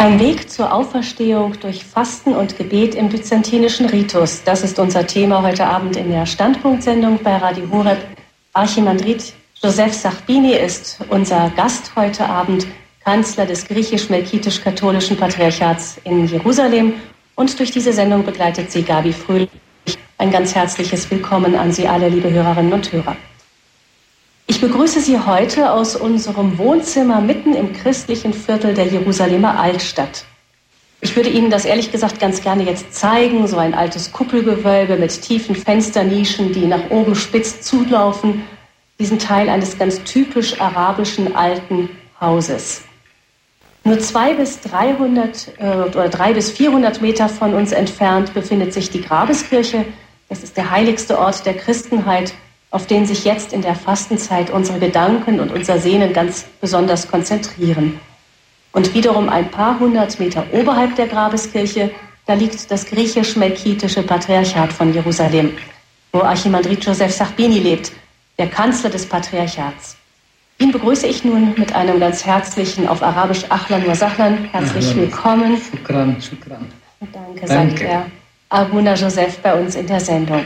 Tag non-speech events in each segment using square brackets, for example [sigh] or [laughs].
Ein Weg zur Auferstehung durch Fasten und Gebet im byzantinischen Ritus. Das ist unser Thema heute Abend in der Standpunktsendung bei Radio Horeb. Archimandrit Joseph Sachbini ist unser Gast heute Abend, Kanzler des griechisch-melkitisch-katholischen Patriarchats in Jerusalem. Und durch diese Sendung begleitet sie Gabi Fröhlich. Ein ganz herzliches Willkommen an Sie alle, liebe Hörerinnen und Hörer. Ich begrüße Sie heute aus unserem Wohnzimmer mitten im christlichen Viertel der Jerusalemer Altstadt. Ich würde Ihnen das ehrlich gesagt ganz gerne jetzt zeigen, so ein altes Kuppelgewölbe mit tiefen Fensternischen, die nach oben spitz zulaufen, diesen Teil eines ganz typisch arabischen alten Hauses. Nur zwei bis 300 äh, oder drei bis 400 Meter von uns entfernt befindet sich die Grabeskirche. Das ist der heiligste Ort der Christenheit auf den sich jetzt in der Fastenzeit unsere Gedanken und unser Sehnen ganz besonders konzentrieren. Und wiederum ein paar hundert Meter oberhalb der Grabeskirche, da liegt das griechisch-melkitische Patriarchat von Jerusalem, wo Archimandrit Joseph Sachbini lebt, der Kanzler des Patriarchats. Ihn begrüße ich nun mit einem ganz herzlichen, auf Arabisch Achlan wa Sahlan, herzlich willkommen. Shukran, shukran. Danke, sagt er. Abuna Joseph bei uns in der Sendung.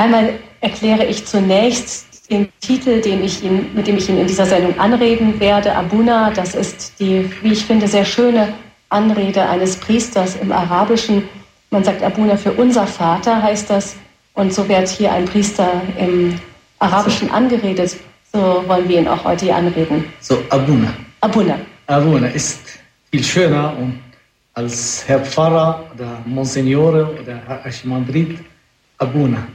Einmal erkläre ich zunächst den Titel, den ich ihn, mit dem ich ihn in dieser Sendung anreden werde, Abuna. Das ist die, wie ich finde, sehr schöne Anrede eines Priesters im Arabischen. Man sagt Abuna für unser Vater, heißt das. Und so wird hier ein Priester im Arabischen angeredet. So wollen wir ihn auch heute hier anreden. So, Abuna. Abuna. Abuna ist viel schöner und als Herr Pfarrer oder Monsignore oder Herr Archimandrit. Abuna.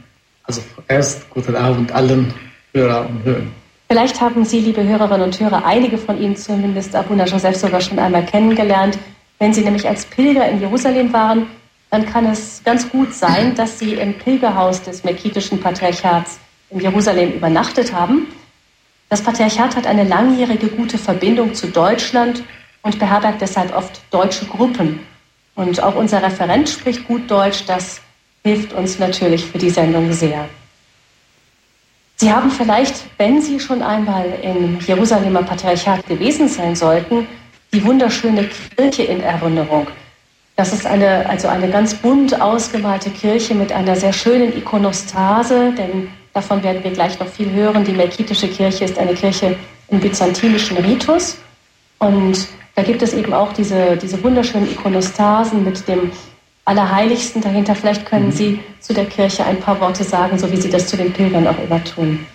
Also erst guten Abend allen Hörer und Hörern. Vielleicht haben Sie, liebe Hörerinnen und Hörer, einige von Ihnen zumindest Abuna Joseph sogar schon einmal kennengelernt. Wenn Sie nämlich als Pilger in Jerusalem waren, dann kann es ganz gut sein, dass Sie im Pilgerhaus des Melkitischen Patriarchats in Jerusalem übernachtet haben. Das Patriarchat hat eine langjährige gute Verbindung zu Deutschland und beherbergt deshalb oft deutsche Gruppen. Und auch unser Referent spricht gut Deutsch, das hilft uns natürlich für die Sendung sehr. Sie haben vielleicht, wenn Sie schon einmal im Jerusalemer Patriarchat gewesen sein sollten, die wunderschöne Kirche in Erinnerung. Das ist eine, also eine ganz bunt ausgemalte Kirche mit einer sehr schönen Ikonostase, denn davon werden wir gleich noch viel hören. Die Melkitische Kirche ist eine Kirche im byzantinischen Ritus. Und da gibt es eben auch diese, diese wunderschönen Ikonostasen mit dem Allerheiligsten dahinter. Vielleicht können mhm. Sie zu der Kirche ein paar Worte sagen, so wie Sie das zu den Pilgern auch immer tun.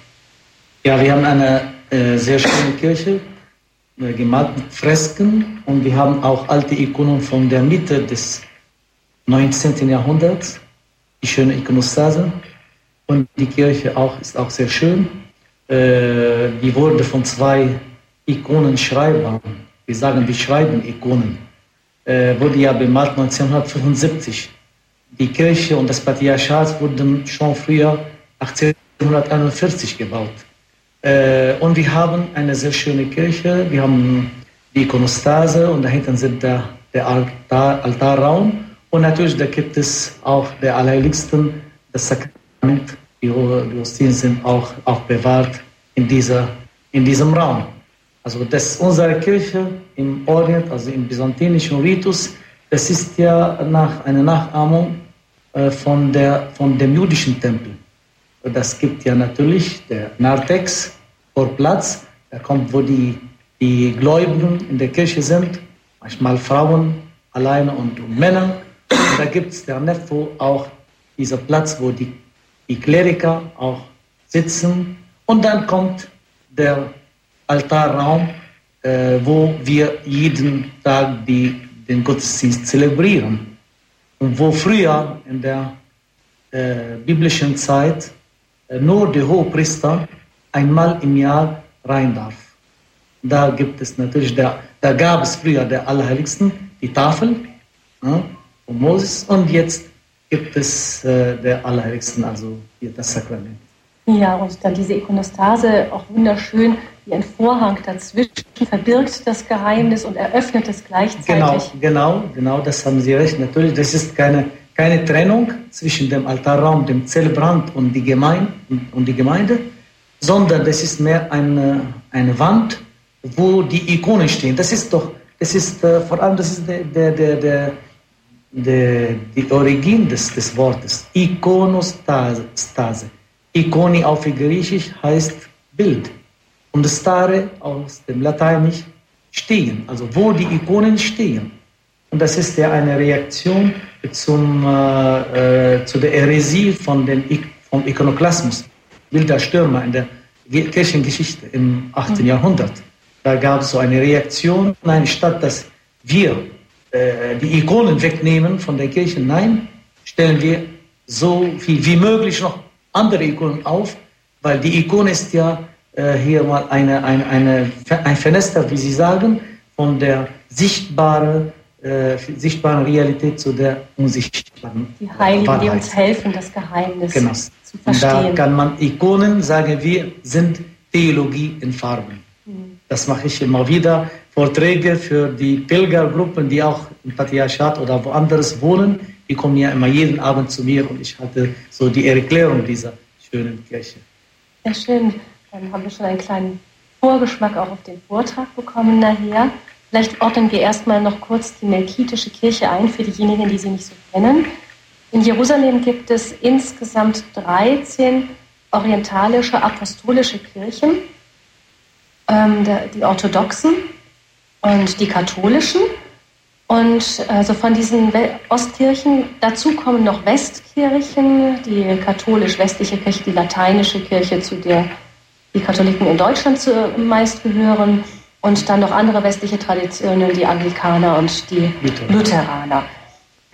Ja, wir haben eine äh, sehr schöne Kirche, äh, gemalt mit Fresken und wir haben auch alte Ikonen von der Mitte des 19. Jahrhunderts, die schöne Ikonostase. Und die Kirche auch, ist auch sehr schön. Äh, die wurde von zwei Ikonenschreibern, wir sagen, die schreiben Ikonen, äh, wurde ja bemalt 1975. Die Kirche und das Patriarchat wurden schon früher 1841 gebaut. Äh, und wir haben eine sehr schöne Kirche. Wir haben die Ikonostase und dahinter sind der, der Altar, Altarraum. Und natürlich, da gibt es auch der Allerheiligsten, das Sakrament. Die, Hostien sind auch, auch bewahrt in, dieser, in diesem Raum. Also das unsere Kirche im Orient, also im byzantinischen Ritus, das ist ja nach, eine Nachahmung äh, von, der, von dem jüdischen Tempel. Das gibt ja natürlich der Narthex vor Platz, da kommt, wo die, die Gläubigen in der Kirche sind, manchmal Frauen alleine und, und Männer. Und da gibt es der Nefo auch dieser Platz, wo die, die Kleriker auch sitzen. Und dann kommt der Altarraum, äh, wo wir jeden Tag die, den Gottesdienst zelebrieren. Und wo früher in der äh, biblischen Zeit äh, nur der Hohepriester einmal im Jahr rein darf. Da gibt es natürlich, der, da gab es früher der Allerheiligsten, die Tafel ja, von Moses und jetzt gibt es äh, der Allerheiligsten, also hier das Sakrament. Ja, und dann diese Ikonostase, auch wunderschön, wie ein Vorhang dazwischen, verbirgt das Geheimnis und eröffnet es gleichzeitig. Genau, genau, genau, das haben Sie recht. Natürlich, das ist keine, keine Trennung zwischen dem Altarraum, dem Zelebrant und die Gemeinde, und die Gemeinde sondern das ist mehr eine, eine Wand, wo die Ikonen stehen. Das ist doch, das ist äh, vor allem, das ist der, der, der, der, der die Origin des, des Wortes. Ikonostase. Ikoni auf Griechisch heißt Bild. Und Stare aus dem Lateinisch stehen, also wo die Ikonen stehen. Und das ist ja eine Reaktion zum, äh, äh, zu der Häresie von dem, vom Ikonoklasmus, wilder Stürmer in der Kirchengeschichte im 8. Mhm. Jahrhundert. Da gab es so eine Reaktion, nein, statt dass wir äh, die Ikonen wegnehmen von der Kirche, nein, stellen wir so viel wie möglich noch andere Ikonen auf, weil die Ikone ist ja äh, hier mal eine, eine, eine, ein Fenster, wie Sie sagen, von der sichtbaren, äh, sichtbaren Realität zu der unsichtbaren. Die Heiligen, Wahrheit. die uns helfen, das Geheimnis genau. zu verstehen. Und da kann man Ikonen, sagen wir, sind Theologie in Farben. Mhm. Das mache ich immer wieder. Vorträge für die Pilgergruppen, die auch im Patriarchat oder woanders wohnen, die kommen ja immer jeden Abend zu mir und ich hatte so die Erklärung dieser schönen Kirche. Sehr schön. Dann haben wir schon einen kleinen Vorgeschmack auch auf den Vortrag bekommen nachher. Vielleicht ordnen wir erstmal noch kurz die Melkitische Kirche ein für diejenigen, die sie nicht so kennen. In Jerusalem gibt es insgesamt 13 orientalische apostolische Kirchen, ähm, die orthodoxen und die katholischen. Und also von diesen Ostkirchen, dazu kommen noch Westkirchen, die katholisch-westliche Kirche, die lateinische Kirche, zu der die Katholiken in Deutschland zumeist gehören und dann noch andere westliche Traditionen, die Anglikaner und die Lutheraner.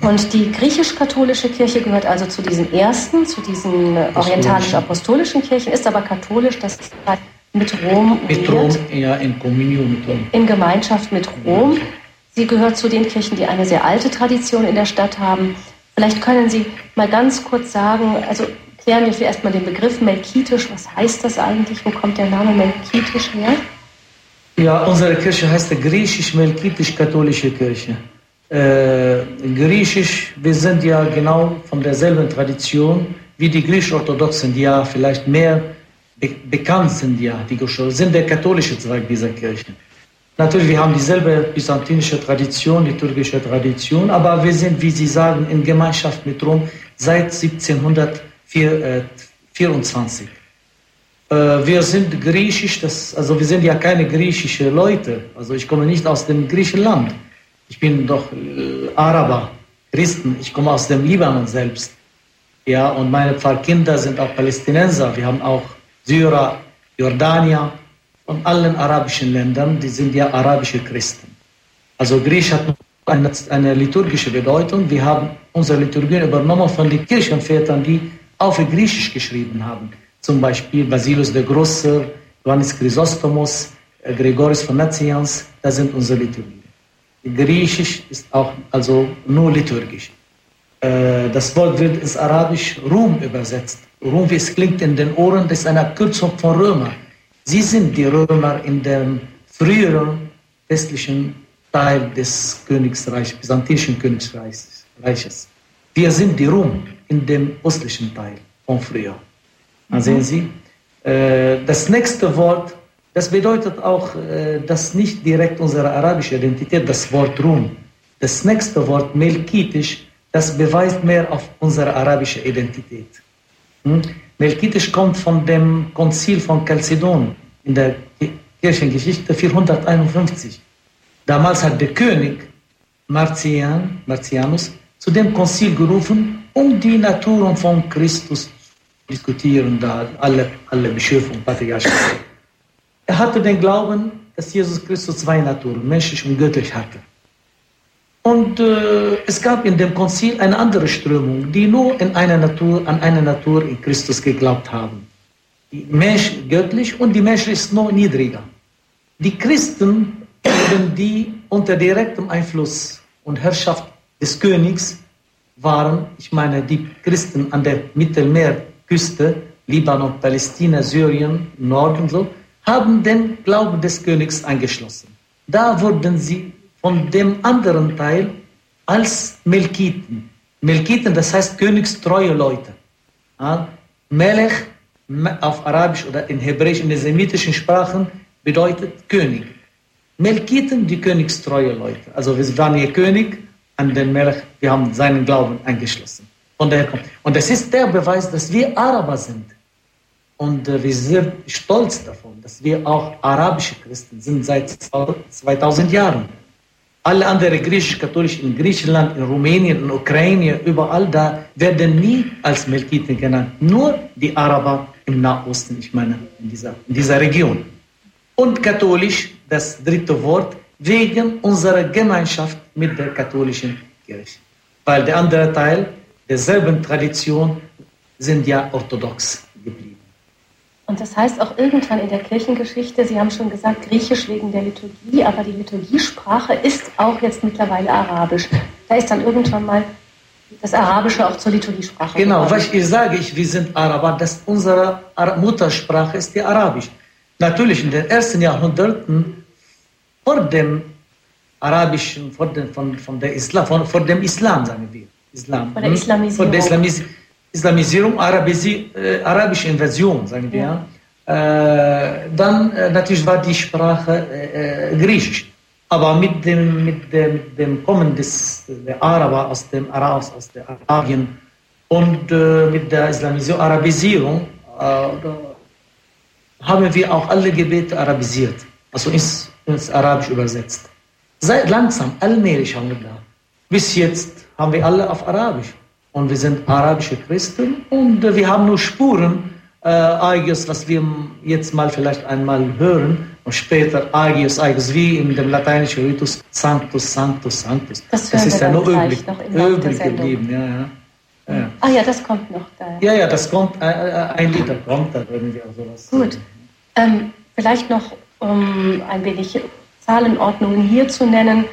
Und die griechisch-katholische Kirche gehört also zu diesen ersten, zu diesen orientalisch-apostolischen Kirchen, ist aber katholisch, das ist halt mit Rom Mit Rom, ja, in mit Rom. In Gemeinschaft mit Rom. Sie gehört zu den Kirchen, die eine sehr alte Tradition in der Stadt haben. Vielleicht können Sie mal ganz kurz sagen, also klären wir erstmal den Begriff Melkitisch. Was heißt das eigentlich? Wo kommt der Name Melkitisch her? Ja, unsere Kirche heißt griechisch-melkitisch-katholische Kirche. Äh, griechisch, wir sind ja genau von derselben Tradition wie die griechisch-orthodoxen, die ja vielleicht mehr be bekannt sind, ja, die sind der katholische Zweig dieser Kirche. Natürlich, wir haben dieselbe byzantinische Tradition, liturgische Tradition, aber wir sind, wie Sie sagen, in Gemeinschaft mit Rom seit 1700 24. Äh, äh, wir sind griechisch, das, also wir sind ja keine griechischen Leute. Also ich komme nicht aus dem Griechenland. Ich bin doch äh, Araber, Christen. Ich komme aus dem Libanon selbst. Ja, und meine Pfarrkinder sind auch Palästinenser. Wir haben auch Syrer, Jordanier von allen arabischen Ländern. Die sind ja arabische Christen. Also Griechisch hat eine, eine liturgische Bedeutung. Wir haben unsere Liturgien übernommen von den Kirchenvätern, die auf Griechisch geschrieben haben. Zum Beispiel Basilus der Große, Johannes Chrysostomos, äh, Gregorius von Nazianz, das sind unsere Liturgien. Griechisch ist auch also nur liturgisch. Äh, das Wort wird ins Arabisch Ruhm übersetzt. Ruhm, wie es klingt in den Ohren, das ist eine Abkürzung von Römer. Sie sind die Römer in dem früheren westlichen Teil des Königsreichs, byzantinischen Königsreiches. Wir sind die Ruhm in dem östlichen Teil von früher. Dann sehen Sie, äh, das nächste Wort, das bedeutet auch, äh, dass nicht direkt unsere arabische Identität, das Wort Rum. Das nächste Wort, Melkitisch, das beweist mehr auf unsere arabische Identität. Hm? Melkitisch kommt von dem Konzil von Chalcedon in der Kirchengeschichte 451. Damals hat der König Marcian, Marcianus zu dem Konzil gerufen, um die Naturen von Christus zu diskutieren, da alle, alle Bischöfe und Patriarchen. Er hatte den Glauben, dass Jesus Christus zwei Naturen, menschlich und göttlich hatte. Und äh, es gab in dem Konzil eine andere Strömung, die nur in eine Natur, an eine Natur in Christus geglaubt haben. Die Mensch göttlich und die Mensch ist nur niedriger. Die Christen, die unter direktem Einfluss und Herrschaft des Königs waren, ich meine die Christen an der Mittelmeerküste, Libanon, Palästina, Syrien, Norden so, haben den Glauben des Königs angeschlossen. Da wurden sie von dem anderen Teil als Melkiten. Melkiten, das heißt königstreue Leute. Melech auf Arabisch oder in Hebräisch, in den semitischen Sprachen bedeutet König. Melkiten, die königstreue Leute. Also wir waren hier König an den Melch, wir haben seinen Glauben eingeschlossen. Von daher kommt. Und das ist der Beweis, dass wir Araber sind. Und äh, wir sind stolz davon, dass wir auch arabische Christen sind seit 2000 Jahren. Alle anderen griechisch-katholisch in Griechenland, in Rumänien, in Ukraine, überall da werden nie als Melkiten genannt. Nur die Araber im Nahosten, ich meine, in dieser, in dieser Region. Und katholisch, das dritte Wort, wegen unserer Gemeinschaft mit der katholischen Kirche. Weil der andere Teil derselben Tradition sind ja orthodox geblieben. Und das heißt auch irgendwann in der Kirchengeschichte, Sie haben schon gesagt, Griechisch wegen der Liturgie, aber die Liturgiesprache ist auch jetzt mittlerweile Arabisch. Da ist dann irgendwann mal das Arabische auch zur Liturgiesprache. Genau, geworden. was ich sage, ich, wir sind Araber, das unsere Muttersprache ist die Arabisch. Natürlich in den ersten Jahrhunderten vor dem Arabischen, vor dem, von, von der Islam, von, vor dem Islam, sagen wir. Islam. Von der Islamisierung. Von der Islamis Islamisierung, Arabisi äh, arabische Invasion, sagen wir. Ja. Äh, dann äh, natürlich war die Sprache äh, äh, Griechisch. Aber mit dem, mit dem, mit dem Kommen des, der Araber aus dem Arabs, aus der Arabien und äh, mit der Islamisierung, Arabisierung, haben wir auch alle Gebete arabisiert, also ins, ins Arabisch übersetzt. Seit langsam, allmählich haben wir da. Bis jetzt haben wir alle auf Arabisch. Und wir sind arabische Christen und äh, wir haben nur Spuren, äh, Agios, was wir jetzt mal vielleicht einmal hören und später Agios, Agios, wie in dem lateinischen Ritus Sanctus, Sanctus, Sanctus. Das, das ist ja nur übrig, übrig geblieben. Ja, ja. Ja. Ah ja, das kommt noch da. Ja, ja, das kommt, äh, äh ein Lied kommt da irgendwie auch sowas. Gut. Ähm, vielleicht noch, um ein wenig Zahlenordnungen hier zu nennen.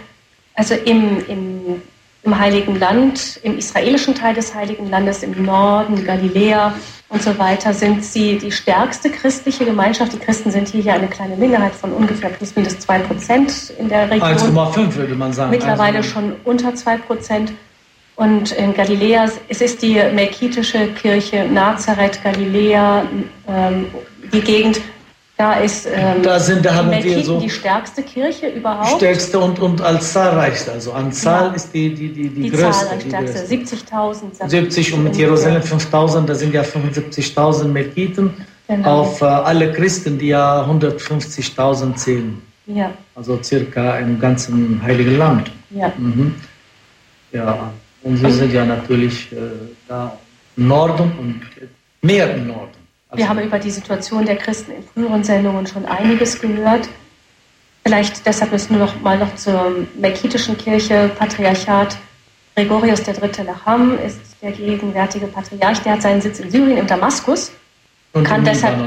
Also im, im im Heiligen Land, im israelischen Teil des Heiligen Landes, im Norden, Galiläa und so weiter, sind sie die stärkste christliche Gemeinschaft. Die Christen sind hier ja eine kleine Minderheit von ungefähr plus minus zwei Prozent in der Region. 1,5 würde man sagen. Mittlerweile also, schon unter zwei Prozent. Und in Galiläa, es ist die melkitische Kirche Nazareth, Galiläa, ähm, die Gegend, da ist ähm, da sind, da haben wir so die stärkste Kirche überhaupt. Stärkste und, und als zahlreichste. Also an Zahl ja. ist die, die, die, die, die größte. Zahl an stärkste. 70.000. 70 und mit Jerusalem 5.000, da sind ja 75.000 Melkiten. Genau. Auf äh, alle Christen, die ja 150.000 zählen. Ja. Also circa im ganzen Heiligen Land. Ja. Mhm. Ja, und wir sind ja natürlich äh, da im Norden und mehr im Norden. Wir haben über die Situation der Christen in früheren Sendungen schon einiges gehört. Vielleicht deshalb müssen wir noch mal noch zur melkitischen Kirche, Patriarchat. Gregorius III. Lacham ist der gegenwärtige Patriarch. Der hat seinen Sitz in Syrien, im Damaskus. Und kann deshalb,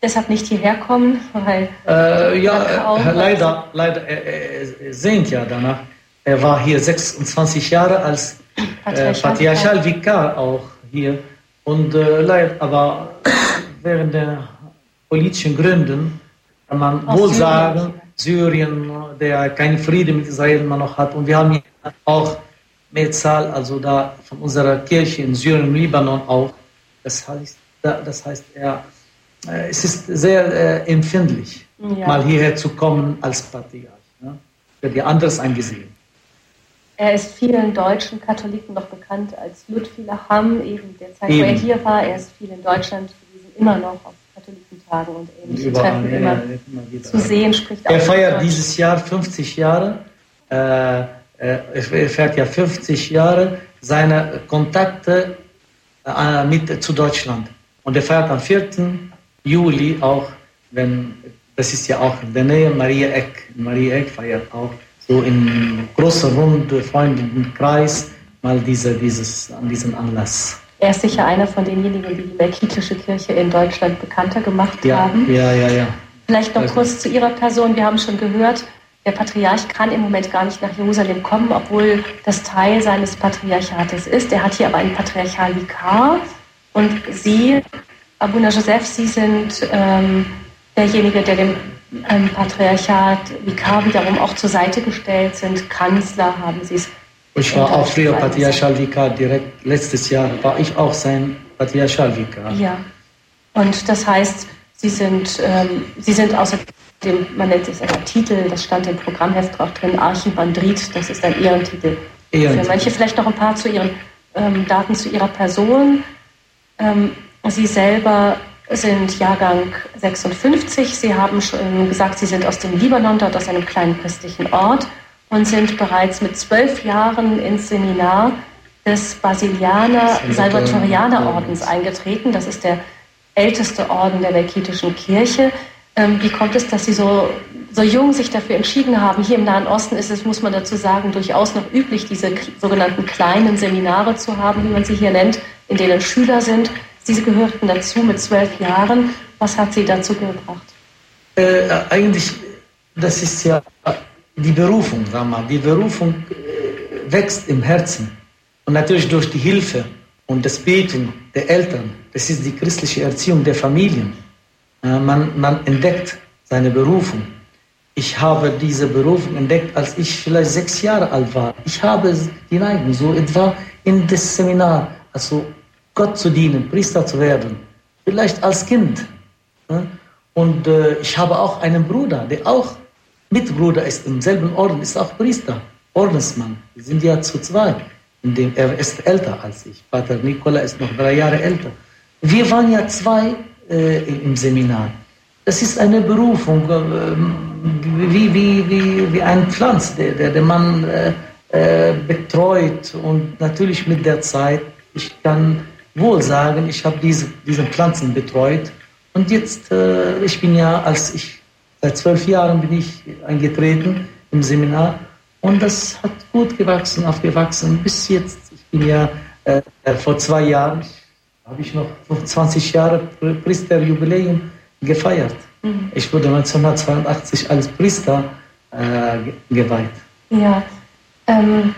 deshalb nicht hierher kommen, weil. Äh, ja, äh, leider, leider, er, er sehnt ja danach. Er war hier 26 Jahre als äh, Patriarchalvikar auch hier. Und äh, leider, aber während der politischen Gründen kann man Aus wohl sagen, Syrien, der keinen Frieden mit Israel immer noch hat. Und wir haben auch Mehrzahl, also da von unserer Kirche in Syrien, im Libanon auch. Das heißt, das heißt er, äh, es ist sehr äh, empfindlich, ja. mal hierher zu kommen als Patriarch. Ne? Wird ja anders angesehen. Er ist vielen deutschen Katholiken noch bekannt als Lutfi Lacham, eben der Zeit, eben. wo er hier war. Er ist viel in Deutschland immer noch auf Katholikentagen und ähnlichen Treffen immer, ja, immer zu sehen. Spricht er feiert dieses Jahr 50 Jahre. Äh, äh, er feiert ja 50 Jahre seine Kontakte äh, mit zu Deutschland. Und er feiert am 4. Juli auch, wenn das ist ja auch in der Nähe, Maria Eck. Maria Eck feiert auch so in großer Runde, Freundinnenkreis mal diese, dieses, an diesem Anlass. Er ist sicher einer von denjenigen, die die melkitische Kirche in Deutschland bekannter gemacht ja, haben. Ja, ja, ja. Vielleicht noch also. kurz zu Ihrer Person. Wir haben schon gehört, der Patriarch kann im Moment gar nicht nach Jerusalem kommen, obwohl das Teil seines Patriarchates ist. Er hat hier aber einen Patriarchalvikar. Und Sie, Abuna Joseph, Sie sind ähm, derjenige, der dem ähm, Patriarchat Vikar wiederum auch zur Seite gestellt sind. Kanzler haben Sie es ich war auch früher Patriarchalvikar, direkt letztes Jahr war ich auch sein Patriarchalvikar. Ja, und das heißt, Sie sind, ähm, Sie sind außer dem, man nennt es aber Titel, das stand im Programmheft auch drin, Archibandrit, das ist ein Ehrentitel. Ehrentitel. Für manche vielleicht noch ein paar zu ihren ähm, Daten zu ihrer Person. Ähm, Sie selber sind Jahrgang 56. Sie haben schon gesagt, Sie sind aus dem Libanon, dort aus einem kleinen christlichen Ort und sind bereits mit zwölf Jahren ins Seminar des Basilianer Salvatorianer Ordens eingetreten. Das ist der älteste Orden der Melkitischen Kirche. Ähm, wie kommt es, dass Sie so, so jung sich dafür entschieden haben? Hier im Nahen Osten ist es, muss man dazu sagen, durchaus noch üblich, diese sogenannten kleinen Seminare zu haben, wie man sie hier nennt, in denen Schüler sind. Sie gehörten dazu mit zwölf Jahren. Was hat Sie dazu gebracht? Äh, eigentlich, das ist ja die Berufung, sag mal. Die Berufung äh, wächst im Herzen. Und natürlich durch die Hilfe und das Beten der Eltern. Das ist die christliche Erziehung der Familien. Man, man entdeckt seine Berufung. Ich habe diese Berufung entdeckt, als ich vielleicht sechs Jahre alt war. Ich habe die Neigung, so etwa in das Seminar, also Gott zu dienen, Priester zu werden. Vielleicht als Kind. Und äh, ich habe auch einen Bruder, der auch Mitbruder ist im selben Orden, ist auch Priester, Ordensmann. Wir sind ja zu zweit. Indem er ist älter als ich. Pater Nikola ist noch drei Jahre älter. Wir waren ja zwei äh, im Seminar. Das ist eine Berufung, äh, wie, wie, wie, wie ein Pflanz, der, der, der man äh, äh, betreut. Und natürlich mit der Zeit, ich kann wohl sagen, ich habe diese, diese Pflanzen betreut. Und jetzt, äh, ich bin ja, als ich, seit zwölf Jahren bin ich eingetreten im Seminar. Und das hat gut gewachsen, aufgewachsen bis jetzt. Ich bin ja äh, vor zwei Jahren, habe ich noch 20 Jahre Priesterjubiläum gefeiert. Mhm. Ich wurde 1982 als Priester äh, geweiht. Ja. Ähm,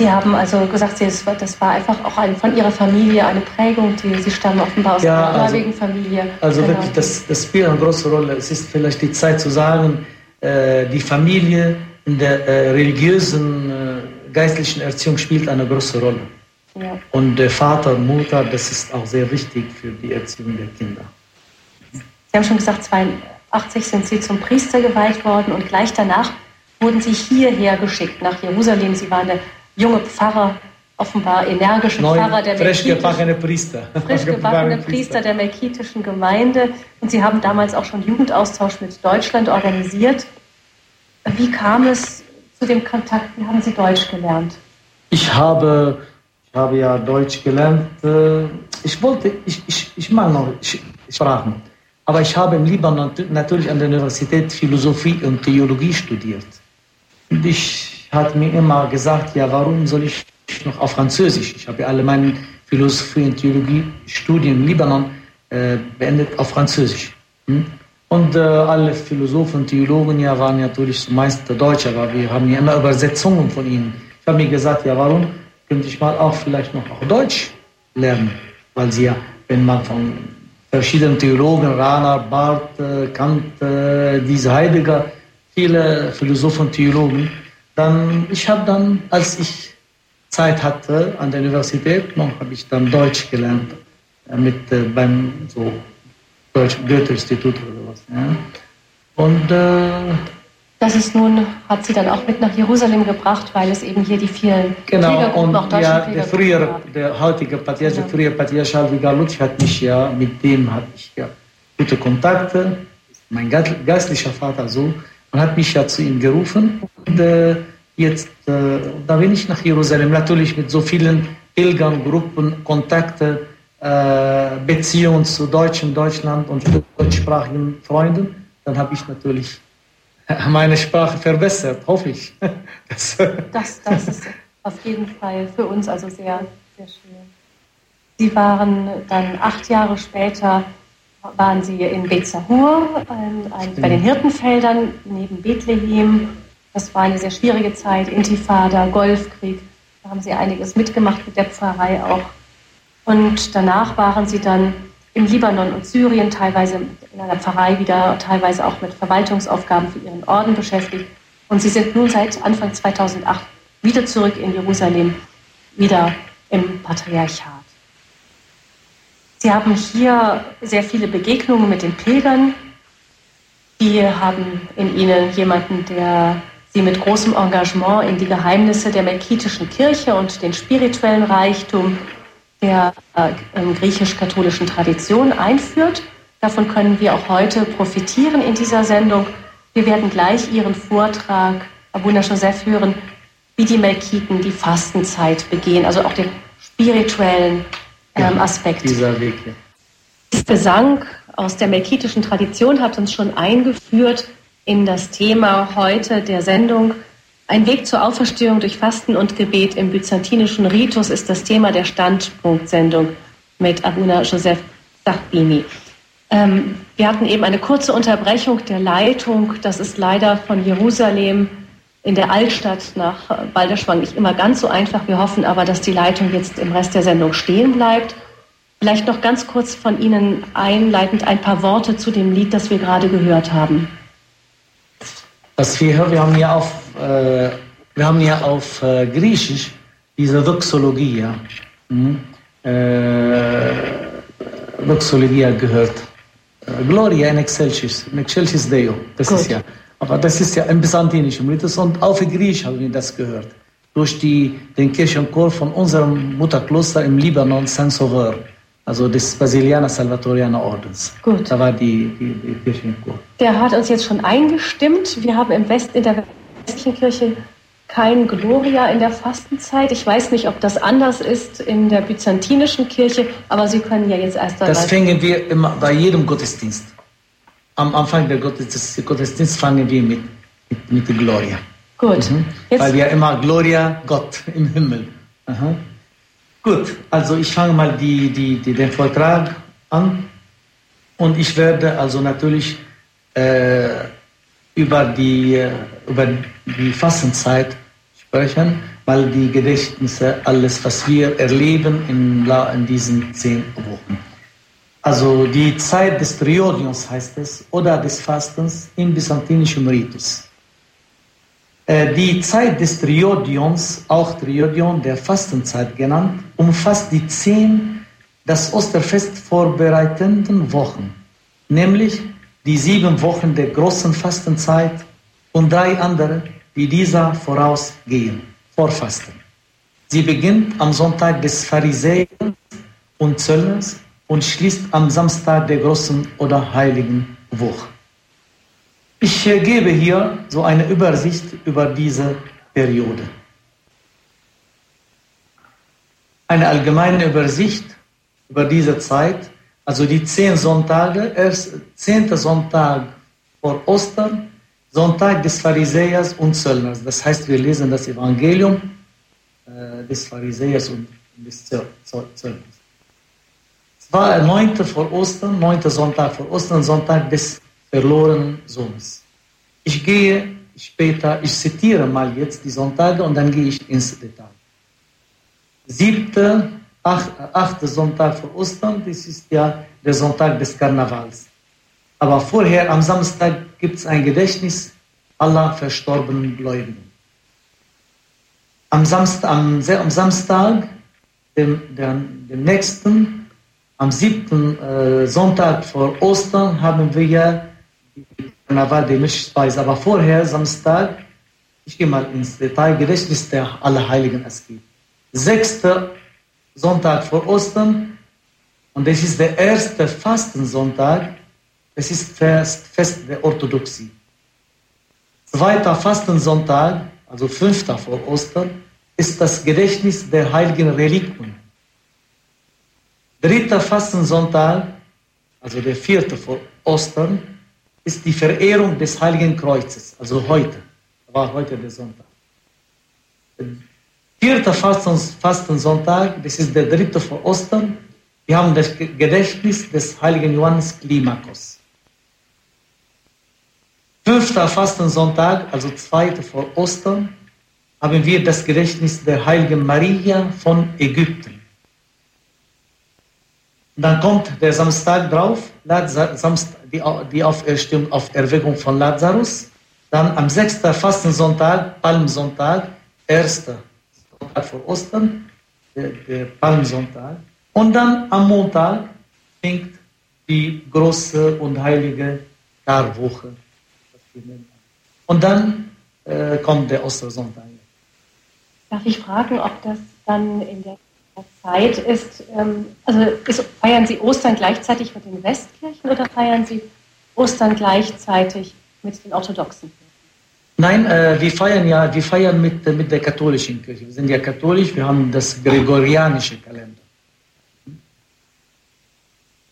Sie haben also gesagt, Sie, das war einfach auch ein, von Ihrer Familie eine Prägung, die Sie stammen offenbar aus ja, einer gläubigen also, Familie. Also genau. wirklich, das, das spielt eine große Rolle. Es ist vielleicht die Zeit zu sagen, äh, die Familie in der äh, religiösen, äh, geistlichen Erziehung spielt eine große Rolle. Ja. Und der Vater und Mutter, das ist auch sehr wichtig für die Erziehung der Kinder. Sie haben schon gesagt, 82 sind Sie zum Priester geweiht worden und gleich danach wurden Sie hierher geschickt, nach Jerusalem. Sie waren der junge Pfarrer, offenbar energische Neu, Pfarrer der frisch gebackene Priester. [laughs] Frisch gebackene Priester der melkitischen Gemeinde. Und Sie haben damals auch schon Jugendaustausch mit Deutschland organisiert. Wie kam es zu dem Kontakt? Wie haben Sie Deutsch gelernt? Ich habe ich habe ja Deutsch gelernt. Äh, ich wollte, ich, ich, ich mag noch Sprachen. Aber ich habe im Libanon natürlich an der Universität Philosophie und Theologie studiert. Und ich hatte mir immer gesagt, ja, warum soll ich noch auf Französisch? Ich habe alle meine Philosophie und Theologie Studien im Libanon äh, beendet auf Französisch. Hm? Und äh, alle Philosophen und Theologen ja waren natürlich meist Deutsch, aber wir haben ja immer Übersetzungen von ihnen. Ich habe mir gesagt, ja, warum könnte ich mal auch vielleicht noch auch Deutsch lernen, weil sie ja, wenn man von verschiedenen Theologen, Rana, Barth, äh, Kant, äh, diese Heidegger, viele Philosophen und Theologen, dann, ich habe dann, als ich Zeit hatte an der Universität, noch habe ich dann Deutsch gelernt, äh, mit, äh, beim so Deutsch Goethe-Institut oder was. Ja. Und äh, das ist nun, hat sie dann auch mit nach Jerusalem gebracht, weil es eben hier die vielen Genau, und auch ja, der frühere, der heutige Patriarch, der frühere Patriarch Halvigar Lutsch hat mich ja, mit dem hatte ich ja gute Kontakte, mein geistlicher Vater so, und hat mich ja zu ihm gerufen. Und äh, jetzt, äh, da bin ich nach Jerusalem, natürlich mit so vielen Pilgern, Gruppen, Kontakte, äh, Beziehungen zu Deutschen, Deutschland und deutschsprachigen Freunden. Dann habe ich natürlich [laughs] meine Sprache verbessert, hoffe ich. [laughs] Das, das, das ist auf jeden Fall für uns also sehr, sehr schön. Sie waren dann acht Jahre später, waren Sie in Bezahur, bei den Hirtenfeldern neben Bethlehem. Das war eine sehr schwierige Zeit, Intifada, Golfkrieg. Da haben Sie einiges mitgemacht mit der Pfarrei auch. Und danach waren Sie dann im Libanon und Syrien, teilweise in einer Pfarrei wieder, teilweise auch mit Verwaltungsaufgaben für ihren Orden beschäftigt. Und sie sind nun seit Anfang 2008 wieder zurück in Jerusalem, wieder im Patriarchat. Sie haben hier sehr viele Begegnungen mit den Pilgern. Sie haben in ihnen jemanden, der sie mit großem Engagement in die Geheimnisse der melkitischen Kirche und den spirituellen Reichtum der äh, griechisch-katholischen Tradition einführt. Davon können wir auch heute profitieren in dieser Sendung. Wir werden gleich Ihren Vortrag, Abuna Joseph, hören, wie die Melkiten die Fastenzeit begehen, also auch den spirituellen ähm, Aspekt. Dieser Weg, ja. Das Gesang aus der melkitischen Tradition hat uns schon eingeführt in das Thema heute der Sendung. Ein Weg zur Auferstehung durch Fasten und Gebet im byzantinischen Ritus ist das Thema der Standpunktsendung mit Abuna Joseph Sachbini. Ähm, wir hatten eben eine kurze Unterbrechung der Leitung. Das ist leider von Jerusalem in der Altstadt nach Balderschwang nicht immer ganz so einfach. Wir hoffen aber, dass die Leitung jetzt im Rest der Sendung stehen bleibt. Vielleicht noch ganz kurz von Ihnen einleitend ein paar Worte zu dem Lied, das wir gerade gehört haben. Was wir hören, wir haben ja auf, äh, wir haben ja auf äh, Griechisch diese Doxologie, ja. Mhm. Äh, Doxologie gehört. Äh, Gloria in excelsis, in excelsis Deo, das Gut. ist ja. Aber das ist ja im byzantinischen Mythos und auf Griechisch haben wir das gehört. Durch die, den Kirchenchor von unserem Mutterkloster im Libanon, Saint-Sauveur also des Basilianer Salvatorianer Ordens. Gut. Da war die, die, die Kirchenchor. Der hat uns jetzt schon eingestimmt. Wir haben im West, in der westlichen Kirche kein Gloria in der Fastenzeit. Ich weiß nicht, ob das anders ist in der byzantinischen Kirche, aber Sie können ja jetzt erst einmal. Das fängen wir immer bei jedem Gottesdienst. Am Anfang der Gottesdienst, Gottesdienst fangen wir mit, mit, mit der Gloria. Gut. Mhm. Weil wir immer Gloria Gott im Himmel. Aha. Gut, also ich fange mal die, die, die, den Vortrag an und ich werde also natürlich äh, über, die, äh, über die Fastenzeit sprechen, weil die Gedächtnisse, alles, was wir erleben in, in diesen zehn Wochen. Also die Zeit des Triodions heißt es, oder des Fastens im byzantinischen Ritus. Äh, die Zeit des Triodions, auch Triodion der Fastenzeit genannt, umfasst die zehn das Osterfest vorbereitenden Wochen, nämlich die sieben Wochen der großen Fastenzeit und drei andere, die dieser vorausgehen, Vorfasten. Sie beginnt am Sonntag des Pharisäers und Zöllners und schließt am Samstag der großen oder heiligen Woche. Ich gebe hier so eine Übersicht über diese Periode. Eine allgemeine Übersicht über diese Zeit, also die zehn Sonntage, erst zehnter Sonntag vor Ostern, Sonntag des Pharisäers und Zöllners. Das heißt, wir lesen das Evangelium äh, des Pharisäers und des Zöllners. War der neunte vor Ostern, neunter Sonntag vor Ostern, Sonntag des verlorenen Sohnes. Ich gehe später, ich zitiere mal jetzt die Sonntage und dann gehe ich ins Detail. Siebte, acht, achte Sonntag vor Ostern, das ist ja der Sonntag des Karnevals. Aber vorher am Samstag gibt es ein Gedächtnis aller verstorbenen Gläubigen. Am Samstag, am, am Samstag dem, dem, dem nächsten, am siebten äh, Sonntag vor Ostern, haben wir ja Karneval die Mischspeise. Aber vorher, Samstag, ich gehe mal ins Detail, Gedächtnis der Allerheiligen es gibt. Sechster Sonntag vor Ostern und das ist der erste Fastensonntag. Es ist Fest, Fest der Orthodoxie. Zweiter Fastensonntag, also fünfter vor Ostern, ist das Gedächtnis der heiligen Reliquien. Dritter Fastensonntag, also der vierte vor Ostern, ist die Verehrung des Heiligen Kreuzes, also heute, war heute der Sonntag. Vierter Fastensonntag, das ist der dritte vor Ostern. Wir haben das Gedächtnis des heiligen Johannes Klimakos. Fünfter Fastensonntag, also zweite vor Ostern, haben wir das Gedächtnis der heiligen Maria von Ägypten. Dann kommt der Samstag drauf, die, Auferstehung auf Erweckung von Lazarus. Dann am sechsten Fastensonntag, Palmsonntag, erster Sonntag vor Ostern, der, der Palmsonntag. Und dann am Montag, fängt die große und heilige Karwoche. Und dann äh, kommt der Ostersonntag. Darf ich fragen, ob das dann in der Zeit ist, ähm, also ist, feiern Sie Ostern gleichzeitig mit den Westkirchen oder feiern Sie Ostern gleichzeitig mit den orthodoxen Kirchen? Nein, äh, wir feiern ja, wir feiern mit, mit der katholischen Kirche. Wir sind ja katholisch, wir haben das gregorianische Kalender.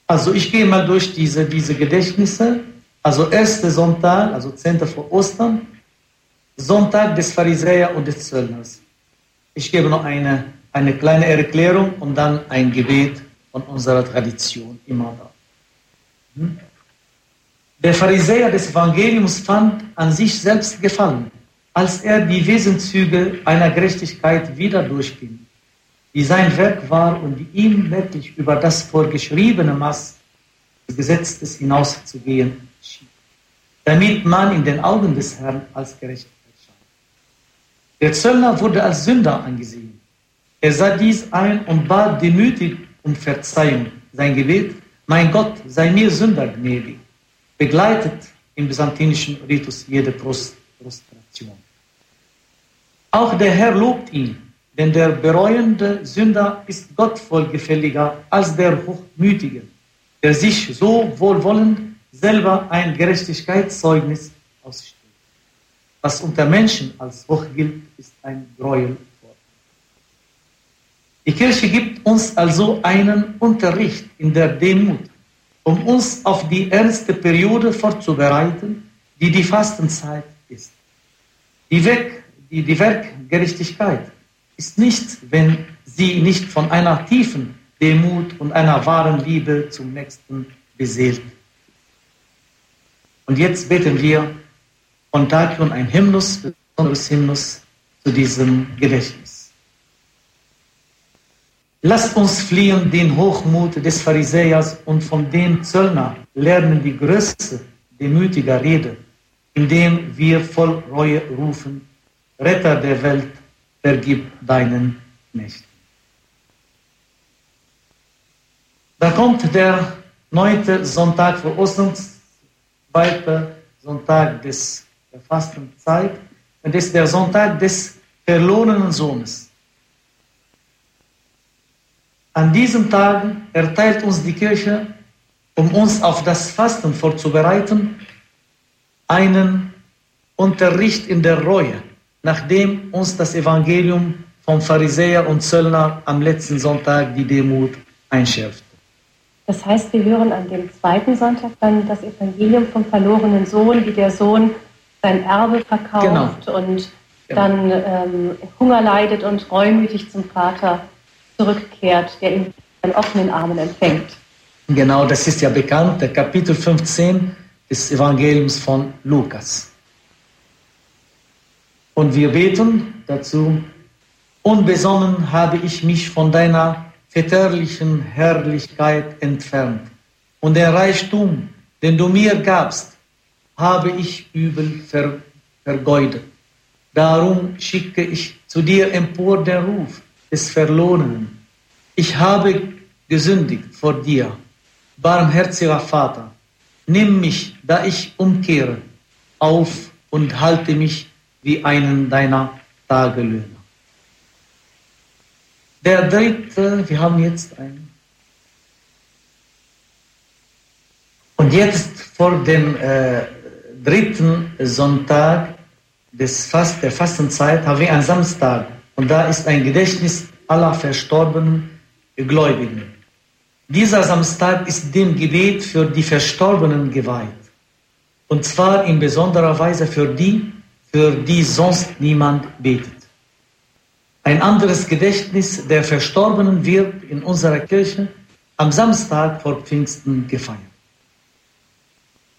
Also ich gehe mal durch diese, diese Gedächtnisse. Also erster Sonntag, also 10. vor Ostern, Sonntag des Pharisäer und des Zöllners. Ich gebe noch eine, eine kleine Erklärung und dann ein Gebet von unserer Tradition immer da. Hm? Der Pharisäer des Evangeliums fand an sich selbst Gefallen, als er die Wesenszüge einer Gerechtigkeit wieder durchging, die sein Werk war und die ihm wirklich über das vorgeschriebene Maß des Gesetzes hinauszugehen schien, damit man in den Augen des Herrn als gerecht erscheint. Der Zöllner wurde als Sünder angesehen. Er sah dies ein und bat demütig um Verzeihung. Sein Gebet, mein Gott, sei mir Sünder gnädig begleitet im byzantinischen Ritus jede Prostration. Auch der Herr lobt ihn, denn der bereuende Sünder ist Gott vollgefälliger als der Hochmütige, der sich so wohlwollend selber ein Gerechtigkeitszeugnis ausstellt. Was unter Menschen als hoch gilt, ist ein Gräuel. Die Kirche gibt uns also einen Unterricht in der Demut um uns auf die ernste Periode vorzubereiten, die die Fastenzeit ist. Die, Weg, die, die Werkgerechtigkeit ist nicht, wenn sie nicht von einer tiefen Demut und einer wahren Liebe zum Nächsten beseelt. Und jetzt beten wir von Takion ein Hymnus, besonderes Hymnus zu diesem Gedächtnis. Lasst uns fliehen den Hochmut des Pharisäers und von dem Zöllner lernen die Größe demütiger Rede, indem wir voll Reue rufen, Retter der Welt, vergib deinen Nächten. Da kommt der neunte Sonntag vor Ostern, zweiter Sonntag des, der Fastenzeit, und ist der Sonntag des verlorenen Sohnes. An diesen Tagen erteilt uns die Kirche, um uns auf das Fasten vorzubereiten, einen Unterricht in der Reue, nachdem uns das Evangelium vom Pharisäer und Zöllner am letzten Sonntag die Demut einschärft. Das heißt, wir hören an dem zweiten Sonntag dann das Evangelium vom verlorenen Sohn, wie der Sohn sein Erbe verkauft genau. und genau. dann ähm, Hunger leidet und reumütig zum Vater zurückkehrt, der ihn in offenen Armen empfängt. Genau, das ist ja bekannt, der Kapitel 15 des Evangeliums von Lukas. Und wir beten dazu, unbesonnen habe ich mich von deiner väterlichen Herrlichkeit entfernt. Und der Reichtum, den du mir gabst, habe ich übel ver vergeudet. Darum schicke ich zu dir empor den Ruf des Verlorenen. Ich habe gesündigt vor dir, barmherziger Vater. Nimm mich, da ich umkehre, auf und halte mich wie einen deiner Tagelöhner. Der dritte, wir haben jetzt einen. Und jetzt vor dem äh, dritten Sonntag des Fast, der Fastenzeit haben wir einen Samstag. Und da ist ein Gedächtnis aller verstorbenen Gläubigen. Dieser Samstag ist dem Gebet für die Verstorbenen geweiht. Und zwar in besonderer Weise für die, für die sonst niemand betet. Ein anderes Gedächtnis der Verstorbenen wird in unserer Kirche am Samstag vor Pfingsten gefeiert.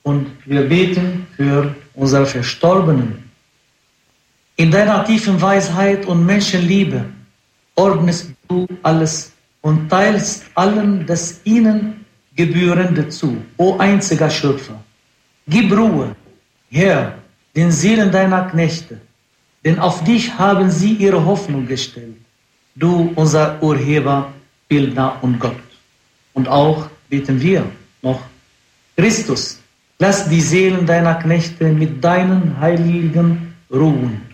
Und wir beten für unsere Verstorbenen in deiner tiefen Weisheit und Menschenliebe ordnest du alles und teilst allen das ihnen Gebührende zu, o einziger Schöpfer. Gib Ruhe, Herr, den Seelen deiner Knechte, denn auf dich haben sie ihre Hoffnung gestellt, du unser Urheber, Bildner und Gott. Und auch beten wir noch. Christus, lass die Seelen deiner Knechte mit deinen Heiligen ruhen.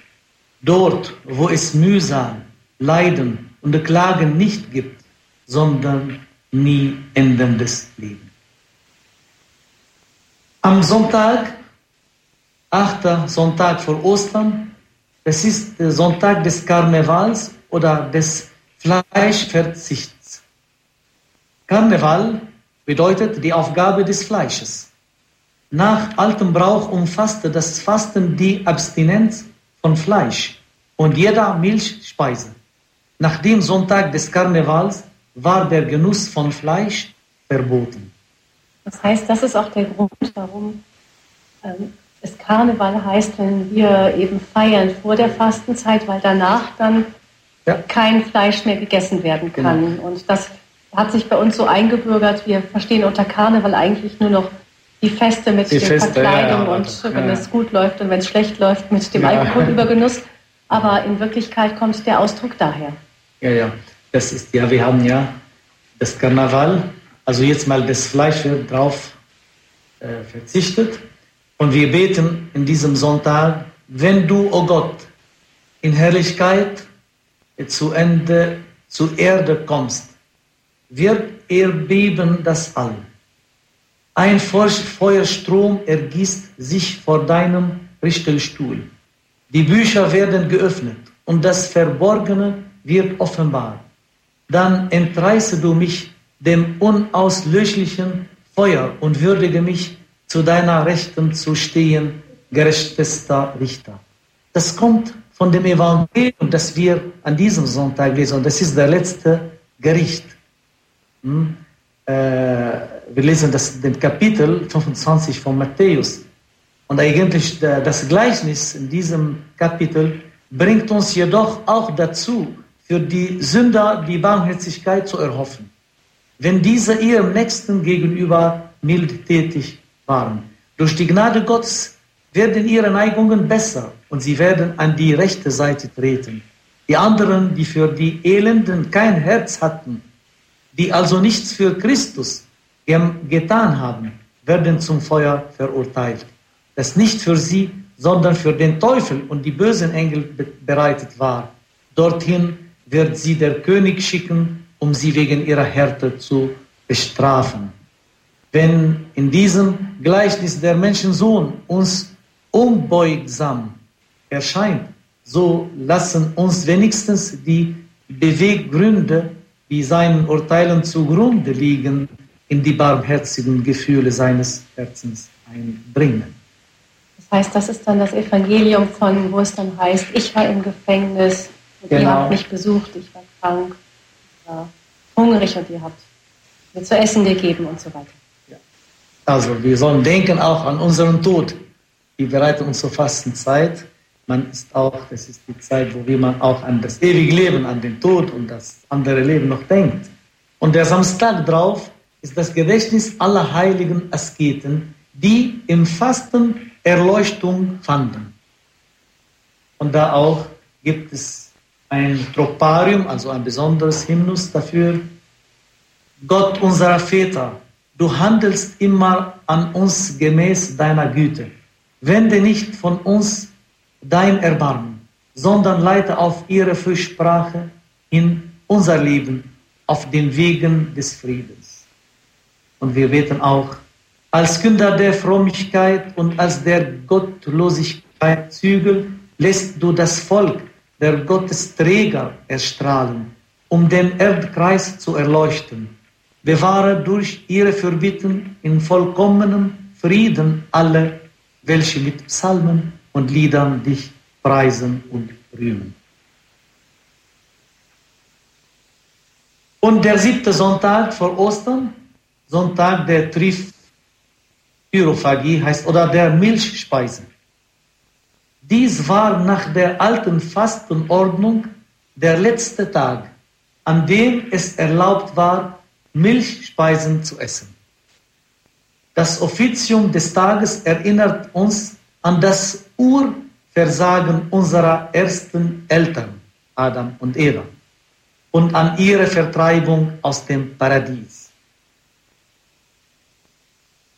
Dort, wo es Mühsal, Leiden und Klagen nicht gibt, sondern nie endendes Leben. Am Sonntag, achter Sonntag vor Ostern, das ist der Sonntag des Karnevals oder des Fleischverzichts. Karneval bedeutet die Aufgabe des Fleisches. Nach altem Brauch umfasste das Fasten die Abstinenz von Fleisch und jeder Milchspeise. Nach dem Sonntag des Karnevals war der Genuss von Fleisch verboten. Das heißt, das ist auch der Grund, warum ähm, es Karneval heißt, wenn wir eben feiern vor der Fastenzeit, weil danach dann ja. kein Fleisch mehr gegessen werden genau. kann. Genau. Und das hat sich bei uns so eingebürgert. Wir verstehen unter Karneval eigentlich nur noch die Feste mit die der Feste, Verkleidung ja, ja, und wenn es gut läuft und wenn es schlecht läuft mit dem Alkoholübergenuss. Aber in Wirklichkeit kommt der Ausdruck daher. Ja, ja. Das ist ja, wir haben ja das Karneval, also jetzt mal das Fleisch wird drauf äh, verzichtet. Und wir beten in diesem Sonntag, wenn du, o oh Gott, in Herrlichkeit zu Ende, zur Erde kommst, wird erbeben das All. Ein Feuerstrom ergießt sich vor deinem Richterstuhl. Die Bücher werden geöffnet und das Verborgene wird offenbar. Dann entreiße du mich dem unauslöschlichen Feuer und würdige mich zu deiner Rechten zu stehen, gerechtester Richter. Das kommt von dem Evangelium, das wir an diesem Sonntag lesen. Das ist der letzte Gericht. Hm? Äh, wir lesen das, den Kapitel 25 von Matthäus. Und eigentlich das Gleichnis in diesem Kapitel bringt uns jedoch auch dazu, für die Sünder die Barmherzigkeit zu erhoffen. Wenn diese ihrem Nächsten gegenüber mildtätig waren. Durch die Gnade Gottes werden ihre Neigungen besser und sie werden an die rechte Seite treten. Die anderen, die für die Elenden kein Herz hatten, die also nichts für Christus getan haben, werden zum Feuer verurteilt, das nicht für sie, sondern für den Teufel und die bösen Engel bereitet war. Dorthin wird sie der König schicken, um sie wegen ihrer Härte zu bestrafen. Wenn in diesem Gleichnis der Menschensohn uns unbeugsam erscheint, so lassen uns wenigstens die Beweggründe, die seinen Urteilen zugrunde liegen, in die barmherzigen Gefühle seines Herzens einbringen. Das heißt, das ist dann das Evangelium von, wo es dann heißt, ich war im Gefängnis und genau. ihr habt mich besucht, ich war krank, ich war hungrig und ihr habt mir zu essen gegeben und so weiter. Ja. Also wir sollen denken auch an unseren Tod. Wir bereiten uns zur Fastenzeit man ist auch, das ist die Zeit, wo man auch an das ewige Leben, an den Tod und das andere Leben noch denkt. Und der Samstag drauf ist das Gedächtnis aller heiligen Asketen, die im Fasten Erleuchtung fanden. Und da auch gibt es ein Troparium, also ein besonderes Hymnus dafür. Gott unserer Väter, du handelst immer an uns gemäß deiner Güte. Wende nicht von uns dein Erbarmen, sondern leite auf ihre Fürsprache in unser Leben auf den Wegen des Friedens. Und wir beten auch, als Kinder der Frömmigkeit und als der Gottlosigkeit Zügel lässt du das Volk der Gottesträger erstrahlen, um den Erdkreis zu erleuchten. Bewahre durch ihre Fürbitten in vollkommenem Frieden alle, welche mit Psalmen und Liedern dich preisen und rühmen. Und der siebte Sonntag vor Ostern, Sonntag der Triphyrophagie heißt, oder der Milchspeise. Dies war nach der alten Fastenordnung der letzte Tag, an dem es erlaubt war, Milchspeisen zu essen. Das Offizium des Tages erinnert uns an das Urversagen unserer ersten Eltern, Adam und Eva, und an ihre Vertreibung aus dem Paradies.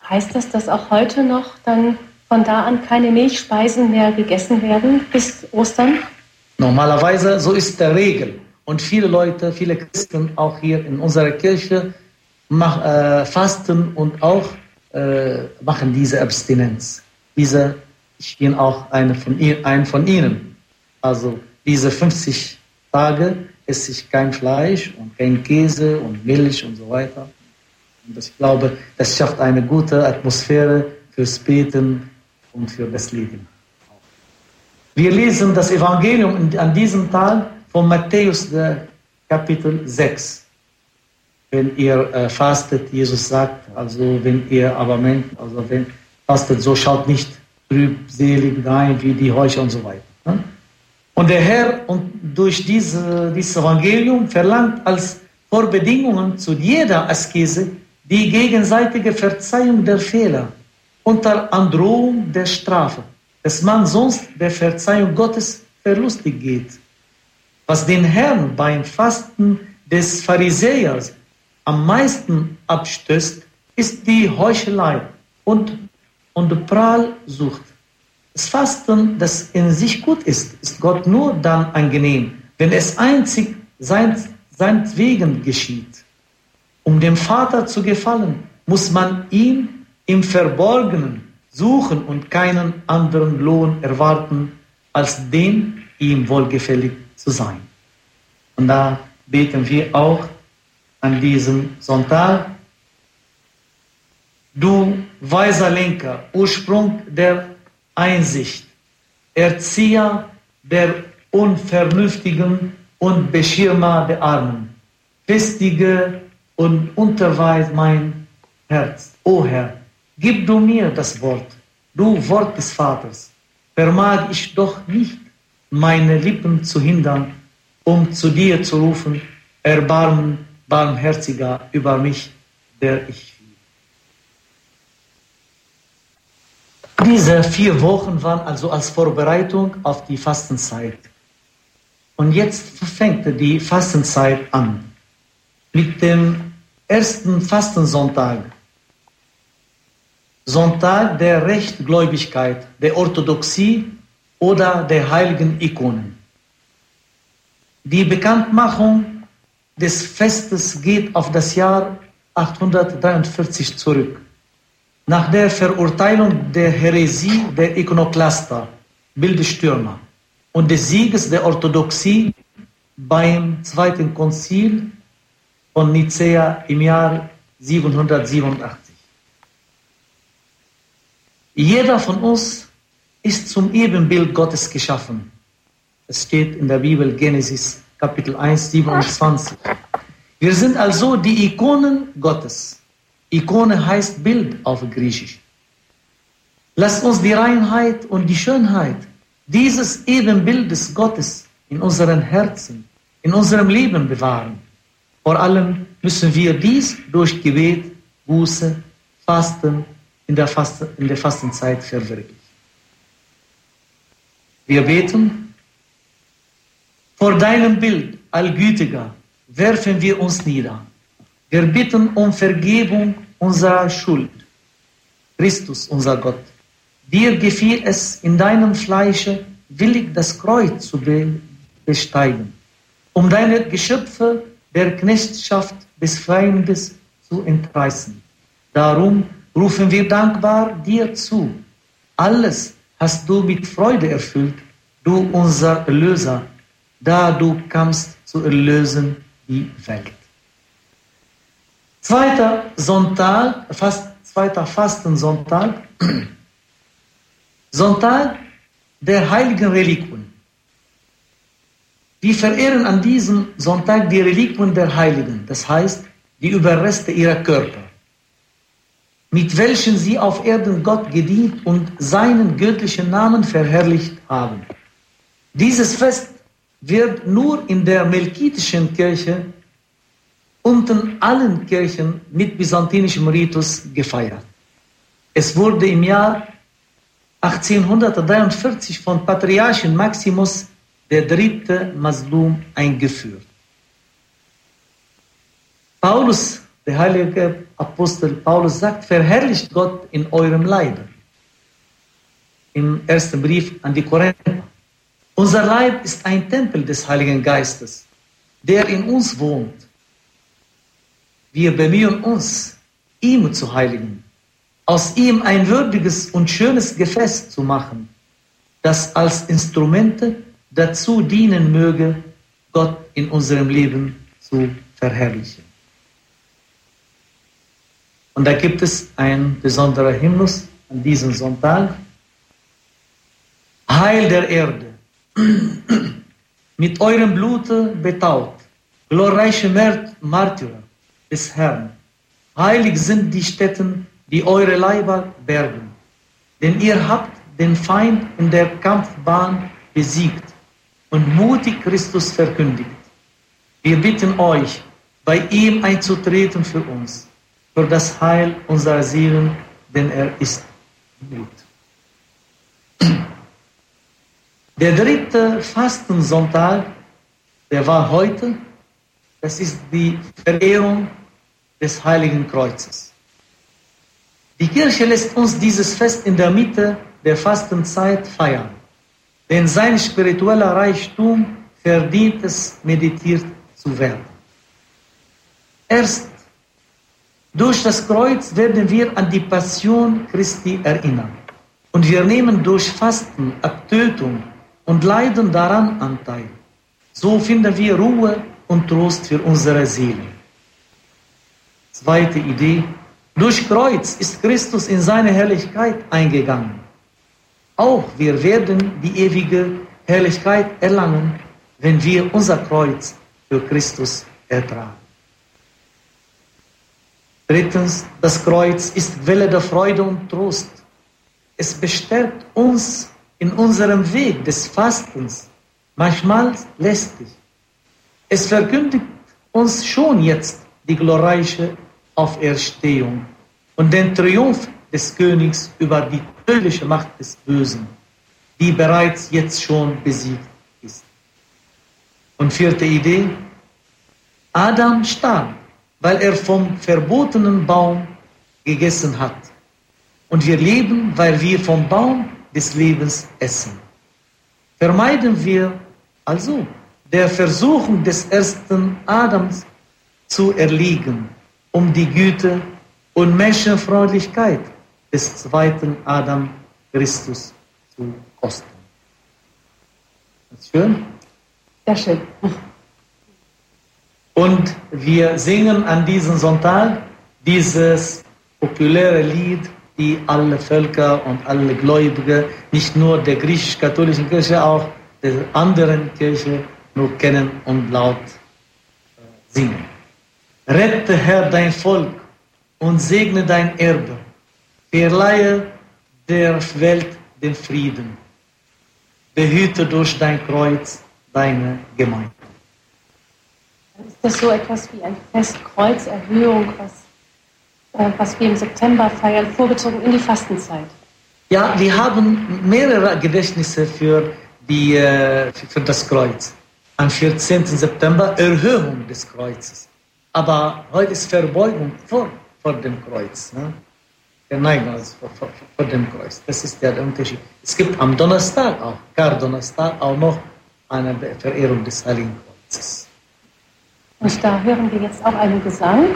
Heißt das, dass auch heute noch dann von da an keine Milchspeisen mehr gegessen werden bis Ostern? Normalerweise, so ist der Regel. Und viele Leute, viele Christen auch hier in unserer Kirche mach, äh, fasten und auch äh, machen diese Abstinenz. Diese, ich bin auch eine von, ein von ihnen. Also diese 50 Tage esse ich kein Fleisch und kein Käse und Milch und so weiter. Und ich glaube, das schafft eine gute Atmosphäre fürs Beten und für das Leben. Wir lesen das Evangelium an diesem Tag von Matthäus, Kapitel 6. Wenn ihr äh, fastet, Jesus sagt, also wenn ihr aber also wenn fastet, so schaut nicht trübselig rein wie die Heucher und so weiter. Ne? Und der Herr und durch diese, dieses Evangelium verlangt als Vorbedingungen zu jeder Askese die gegenseitige Verzeihung der Fehler unter Androhung der Strafe, dass man sonst der Verzeihung Gottes verlustig geht. Was den Herrn beim Fasten des Pharisäers am meisten abstößt, ist die Heuchelei und, und Prahlsucht. Das Fasten, das in sich gut ist, ist Gott nur dann angenehm, wenn es einzig sein, seinetwegen geschieht. Um dem Vater zu gefallen, muss man ihn im Verborgenen suchen und keinen anderen Lohn erwarten, als den ihm wohlgefällig zu sein. Und da beten wir auch an diesem Sonntag. Du weiser Lenker, Ursprung der Einsicht, Erzieher der Unvernünftigen und Beschirmer der Armen. Festige und unterweis mein Herz. O Herr, gib du mir das Wort, du Wort des Vaters. Vermag ich doch nicht, meine Lippen zu hindern, um zu dir zu rufen, Erbarmen, barmherziger über mich, der ich Diese vier Wochen waren also als Vorbereitung auf die Fastenzeit. Und jetzt fängt die Fastenzeit an. Mit dem ersten Fastensonntag. Sonntag der Rechtgläubigkeit, der Orthodoxie oder der heiligen Ikonen. Die Bekanntmachung des Festes geht auf das Jahr 843 zurück. Nach der Verurteilung der Häresie der Ikonoklaster, Bildestürmer und des Sieges der Orthodoxie beim Zweiten Konzil von Nicea im Jahr 787. Jeder von uns ist zum Ebenbild Gottes geschaffen. Es steht in der Bibel Genesis Kapitel 1, 27. Wir sind also die Ikonen Gottes. Ikone heißt Bild auf Griechisch. Lasst uns die Reinheit und die Schönheit dieses Ebenbildes Gottes in unseren Herzen, in unserem Leben bewahren. Vor allem müssen wir dies durch Gebet, Buße, Fasten in der, Fasten, in der Fastenzeit verwirklichen. Wir beten, vor deinem Bild, Allgütiger, werfen wir uns nieder. Wir bitten um Vergebung unserer Schuld. Christus, unser Gott, dir gefiel es in deinem Fleische willig das Kreuz zu besteigen, um deine Geschöpfe der Knechtschaft des Feindes zu entreißen. Darum rufen wir dankbar dir zu. Alles hast du mit Freude erfüllt, du unser Erlöser, da du kamst zu erlösen die Welt. Zweiter Sonntag, fast, zweiter Fastensonntag, [clears throat] Sonntag der heiligen Reliquien. Wir verehren an diesem Sonntag die Reliquien der Heiligen, das heißt die Überreste ihrer Körper, mit welchen sie auf Erden Gott gedient und seinen göttlichen Namen verherrlicht haben. Dieses Fest wird nur in der melkitischen Kirche unter allen Kirchen mit byzantinischem Ritus gefeiert. Es wurde im Jahr 1843 von Patriarchen Maximus der dritte Maslum eingeführt. Paulus der heilige Apostel Paulus sagt, verherrlicht Gott in eurem Leibe. Im ersten Brief an die Korinther. Unser Leib ist ein Tempel des Heiligen Geistes, der in uns wohnt. Wir bemühen uns, ihm zu heiligen, aus ihm ein würdiges und schönes Gefäß zu machen, das als Instrumente dazu dienen möge, Gott in unserem Leben zu verherrlichen. Und da gibt es ein besonderer Hymnus an diesem Sonntag. Heil der Erde, [clears throat] mit eurem Blute betaut, glorreiche Märtyrer des Herrn. Heilig sind die Städten, die eure Leiber bergen, denn ihr habt den Feind in der Kampfbahn besiegt und mutig Christus verkündigt. Wir bitten euch, bei ihm einzutreten für uns, für das Heil unserer Seelen, denn er ist gut. [clears throat] Der dritte Fastensonntag, der war heute, das ist die Verehrung des Heiligen Kreuzes. Die Kirche lässt uns dieses Fest in der Mitte der Fastenzeit feiern. Denn sein spiritueller Reichtum verdient es, meditiert zu werden. Erst durch das Kreuz werden wir an die Passion Christi erinnern. Und wir nehmen durch Fasten, Abtötung und Leiden daran Anteil. So finden wir Ruhe und Trost für unsere Seele. Zweite Idee. Durch Kreuz ist Christus in seine Herrlichkeit eingegangen. Auch wir werden die ewige Herrlichkeit erlangen, wenn wir unser Kreuz für Christus ertragen. Drittens, das Kreuz ist Quelle der Freude und Trost. Es bestärkt uns in unserem Weg des Fastens, manchmal lästig. Es verkündigt uns schon jetzt die glorreiche Auferstehung und den Triumph des Königs über die tödliche Macht des Bösen, die bereits jetzt schon besiegt ist. Und vierte Idee, Adam starb, weil er vom verbotenen Baum gegessen hat. Und wir leben, weil wir vom Baum des Lebens essen. Vermeiden wir also der Versuchung des ersten Adams zu erliegen, um die Güte und Menschenfreundlichkeit des zweiten Adam Christus zu kosten. Ist schön? Sehr schön. Und wir singen an diesem Sonntag dieses populäre Lied, die alle Völker und alle Gläubige, nicht nur der griechisch-katholischen Kirche, auch der anderen Kirche nur kennen und laut äh, singen. Rette, Herr, dein Volk und segne dein Erbe Verleihe der Welt den Frieden. Behüte durch dein Kreuz deine Gemeinde. Ist das so etwas wie ein Festkreuzerhöhung, was, äh, was wir im September feiern, vorgezogen in die Fastenzeit? Ja, wir haben mehrere Gedächtnisse für, die, äh, für das Kreuz. Am 14. September Erhöhung des Kreuzes. Aber heute ist Verbeugung vor, vor dem Kreuz. Ne? Der also vor, vor, vor, dem Kreuz. Das ist der Unterschied. Es gibt am Donnerstag auch, gar Donnerstag auch noch eine Verehrung des Heiligen Kreuzes. Und da hören wir jetzt auch einen Gesang.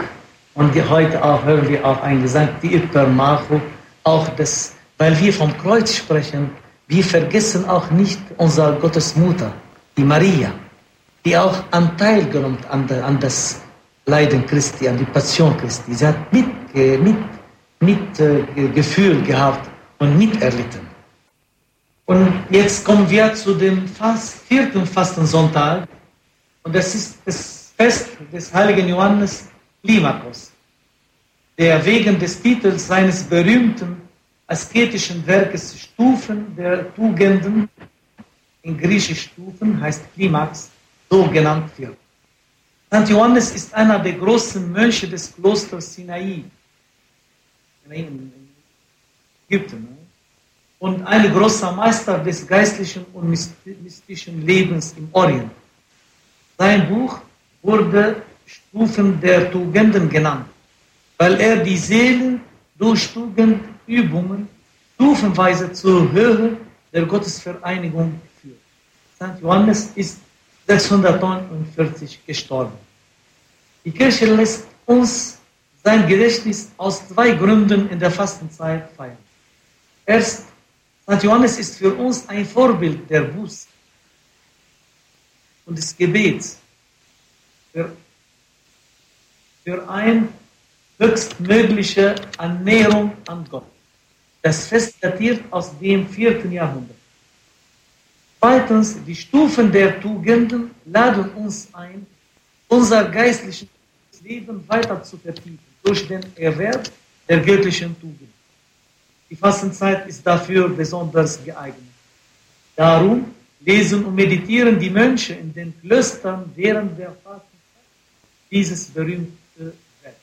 Und heute auch hören wir auch einen Gesang, die Hypermacho, auch das, weil wir vom Kreuz sprechen, wir vergessen auch nicht unsere Gottesmutter, die Maria, die auch Anteil genommen an, an das Leiden Christi, an die Passion Christi. Sie hat mit, mit Mitgefühl äh, gehabt und miterlitten. Und jetzt kommen wir zu dem Fast, vierten Fastensonntag. Und das ist das Fest des heiligen Johannes Limakos, der wegen des Titels seines berühmten asketischen Werkes Stufen der Tugenden, in griechisch Stufen heißt Klimax, so genannt wird. St. Johannes ist einer der großen Mönche des Klosters Sinai in Ägypten. Und ein großer Meister des geistlichen und mystischen Lebens im Orient. Sein Buch wurde Stufen der Tugenden genannt. weil er die Seele durch Tugendübungen stufenweise zur Höhe der Gottesvereinigung führt. St. Johannes ist 649 gestorben. Die Kirche lässt uns sein Gedächtnis aus zwei Gründen in der Fastenzeit feiern. Erst, St. Johannes ist für uns ein Vorbild der Buße und des Gebets für, für eine höchstmögliche Annäherung an Gott. Das Fest datiert aus dem vierten Jahrhundert. Zweitens, die Stufen der Tugenden laden uns ein, unser geistliches Leben weiter zu vertiefen durch den Erwerb der göttlichen Tugend. Die Fastenzeit ist dafür besonders geeignet. Darum lesen und meditieren die Mönche in den Klöstern während der Fastenzeit dieses berühmte Werk.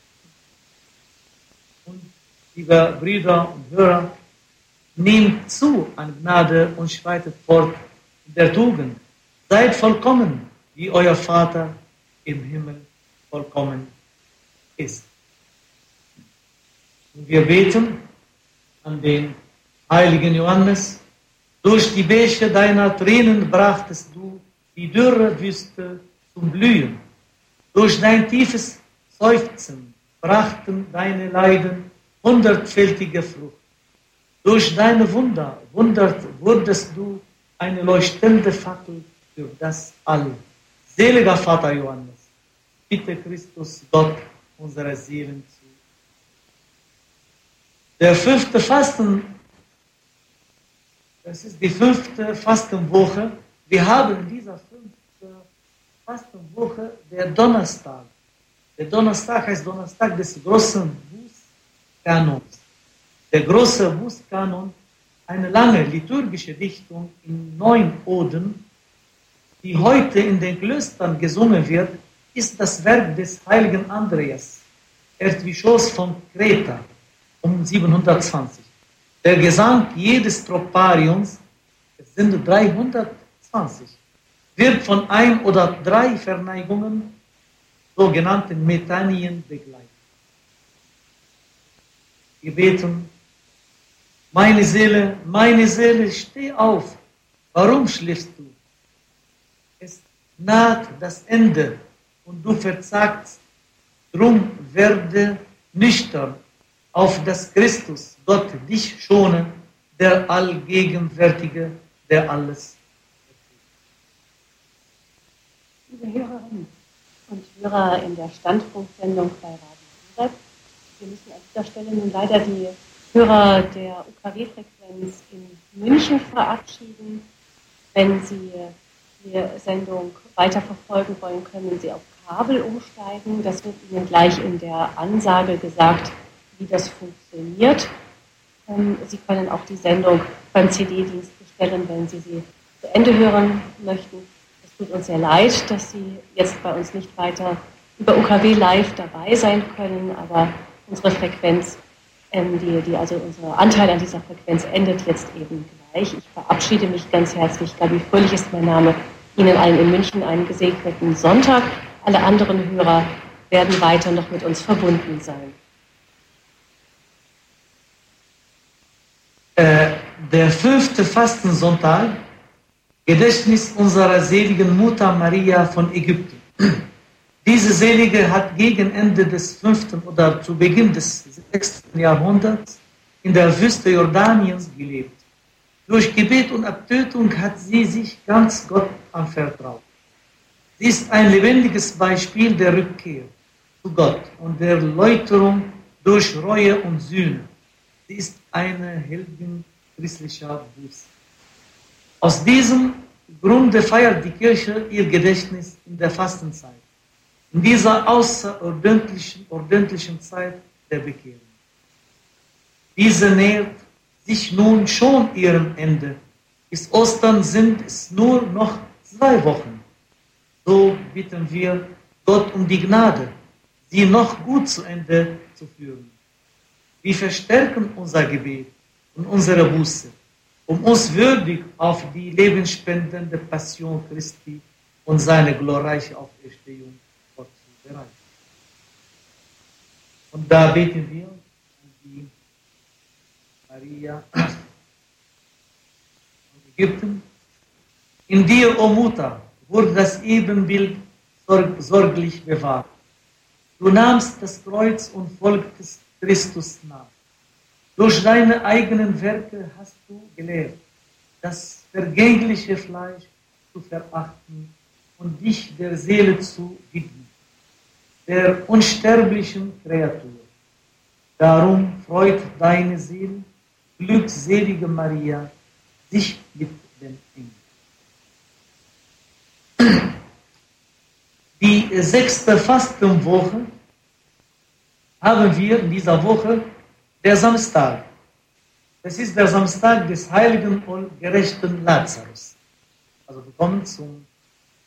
Und liebe Brüder und Hörer, nehmt zu an Gnade und schreitet fort in der Tugend. Seid vollkommen, wie euer Vater im Himmel vollkommen ist. Und wir beten an den heiligen Johannes, durch die Bäche deiner Tränen brachtest du die dürre Wüste zum Blühen. Durch dein tiefes Seufzen brachten deine Leiden hundertfältige Frucht. Durch deine Wunder wundert wurdest du eine leuchtende Fackel für das All. Seliger Vater Johannes, bitte Christus Gott unsere Seelen zu. Der fünfte Fasten das ist die fünfte Fastenwoche. Wir haben in dieser fünften Fastenwoche der Donnerstag. Der Donnerstag heißt Donnerstag des großen Bußkanons. Der große Bußkanon, eine lange liturgische Dichtung in neun Oden, die heute in den Klöstern gesungen wird, ist das Werk des heiligen Andreas, Erzbischofs von Kreta, um 720. Der Gesang jedes Tropariums, es sind 320, wird von ein oder drei Verneigungen, sogenannten Metanien, begleitet. Wir beten, meine Seele, meine Seele, steh auf. Warum schläfst du? Es naht das Ende und du verzagst. Drum werde nüchtern auf das Christus, Gott, dich schonen, der Allgegenwärtige, der alles. Liebe Hörerinnen und Hörer in der Standpunktsendung bei Radio Horeb, wir müssen an dieser Stelle nun leider die Hörer der UKW-Frequenz in München verabschieden. Wenn Sie die Sendung weiterverfolgen wollen, können Sie auf Kabel umsteigen. Das wird Ihnen gleich in der Ansage gesagt wie das funktioniert. Ähm, sie können auch die Sendung beim CD-Dienst bestellen, wenn Sie sie zu Ende hören möchten. Es tut uns sehr leid, dass Sie jetzt bei uns nicht weiter über UKW live dabei sein können, aber unsere Frequenz, ähm, die, die, also unser Anteil an dieser Frequenz endet jetzt eben gleich. Ich verabschiede mich ganz herzlich. Gabi Fröhlich ist mein Name. Ihnen allen in München einen gesegneten Sonntag. Alle anderen Hörer werden weiter noch mit uns verbunden sein. Äh, der fünfte Fastensonntag, Gedächtnis unserer seligen Mutter Maria von Ägypten. Diese Selige hat gegen Ende des fünften oder zu Beginn des sechsten Jahrhunderts in der Wüste Jordaniens gelebt. Durch Gebet und Abtötung hat sie sich ganz Gott anvertraut. Sie ist ein lebendiges Beispiel der Rückkehr zu Gott und der Läuterung durch Reue und Sühne. Sie ist eine Heldin christlicher Buße. Aus diesem Grunde feiert die Kirche ihr Gedächtnis in der Fastenzeit, in dieser außerordentlichen ordentlichen Zeit der Bekehrung. Diese nähert sich nun schon ihrem Ende. Bis Ostern sind es nur noch zwei Wochen. So bitten wir Gott um die Gnade, sie noch gut zu Ende zu führen. Wir verstärken unser Gebet und unsere Buße, um uns würdig auf die lebensspendende Passion Christi und seine glorreiche Auferstehung vorzubereiten. Und da beten wir an die Maria von Ägypten. In dir, o oh Mutter, wurde das Ebenbild sorglich bewahrt. Du nahmst das Kreuz und folgtest Christus nach. Durch deine eigenen Werke hast du gelehrt, das vergängliche Fleisch zu verachten und dich der Seele zu widmen, der unsterblichen Kreatur. Darum freut deine Seele, glückselige Maria, sich mit dem Engel. Die sechste Fastenwoche haben wir in dieser Woche der Samstag. Es ist der Samstag des heiligen und gerechten Lazarus. Also wir kommen zum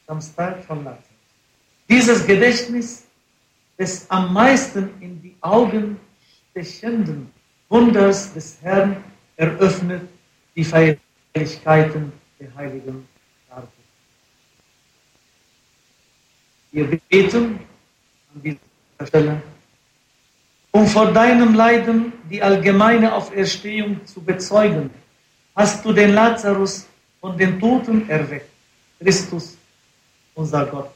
Samstag von Lazarus. Dieses Gedächtnis des am meisten in die Augen stechenden Wunders des Herrn eröffnet die Feierlichkeiten der heiligen Tafel. Wir beten an dieser Stelle um vor deinem Leiden die allgemeine Auferstehung zu bezeugen, hast du den Lazarus von den Toten erweckt, Christus, unser Gott.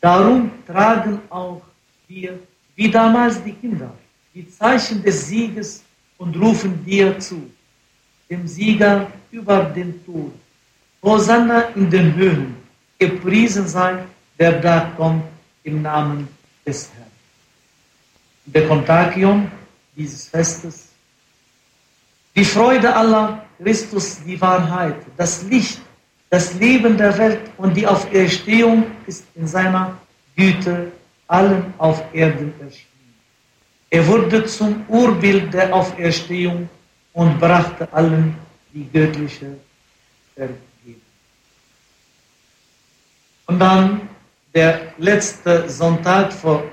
Darum tragen auch wir, wie damals die Kinder, die Zeichen des Sieges und rufen dir zu, dem Sieger über den Tod. Hosanna in den Höhen, gepriesen sei, der da kommt im Namen des Herrn der Kontagium dieses Festes. Die Freude aller, Christus die Wahrheit, das Licht, das Leben der Welt und die Auferstehung ist in seiner Güte allen auf Erden erschienen. Er wurde zum Urbild der Auferstehung und brachte allen die göttliche Vergebung. Und dann der letzte Sonntag vor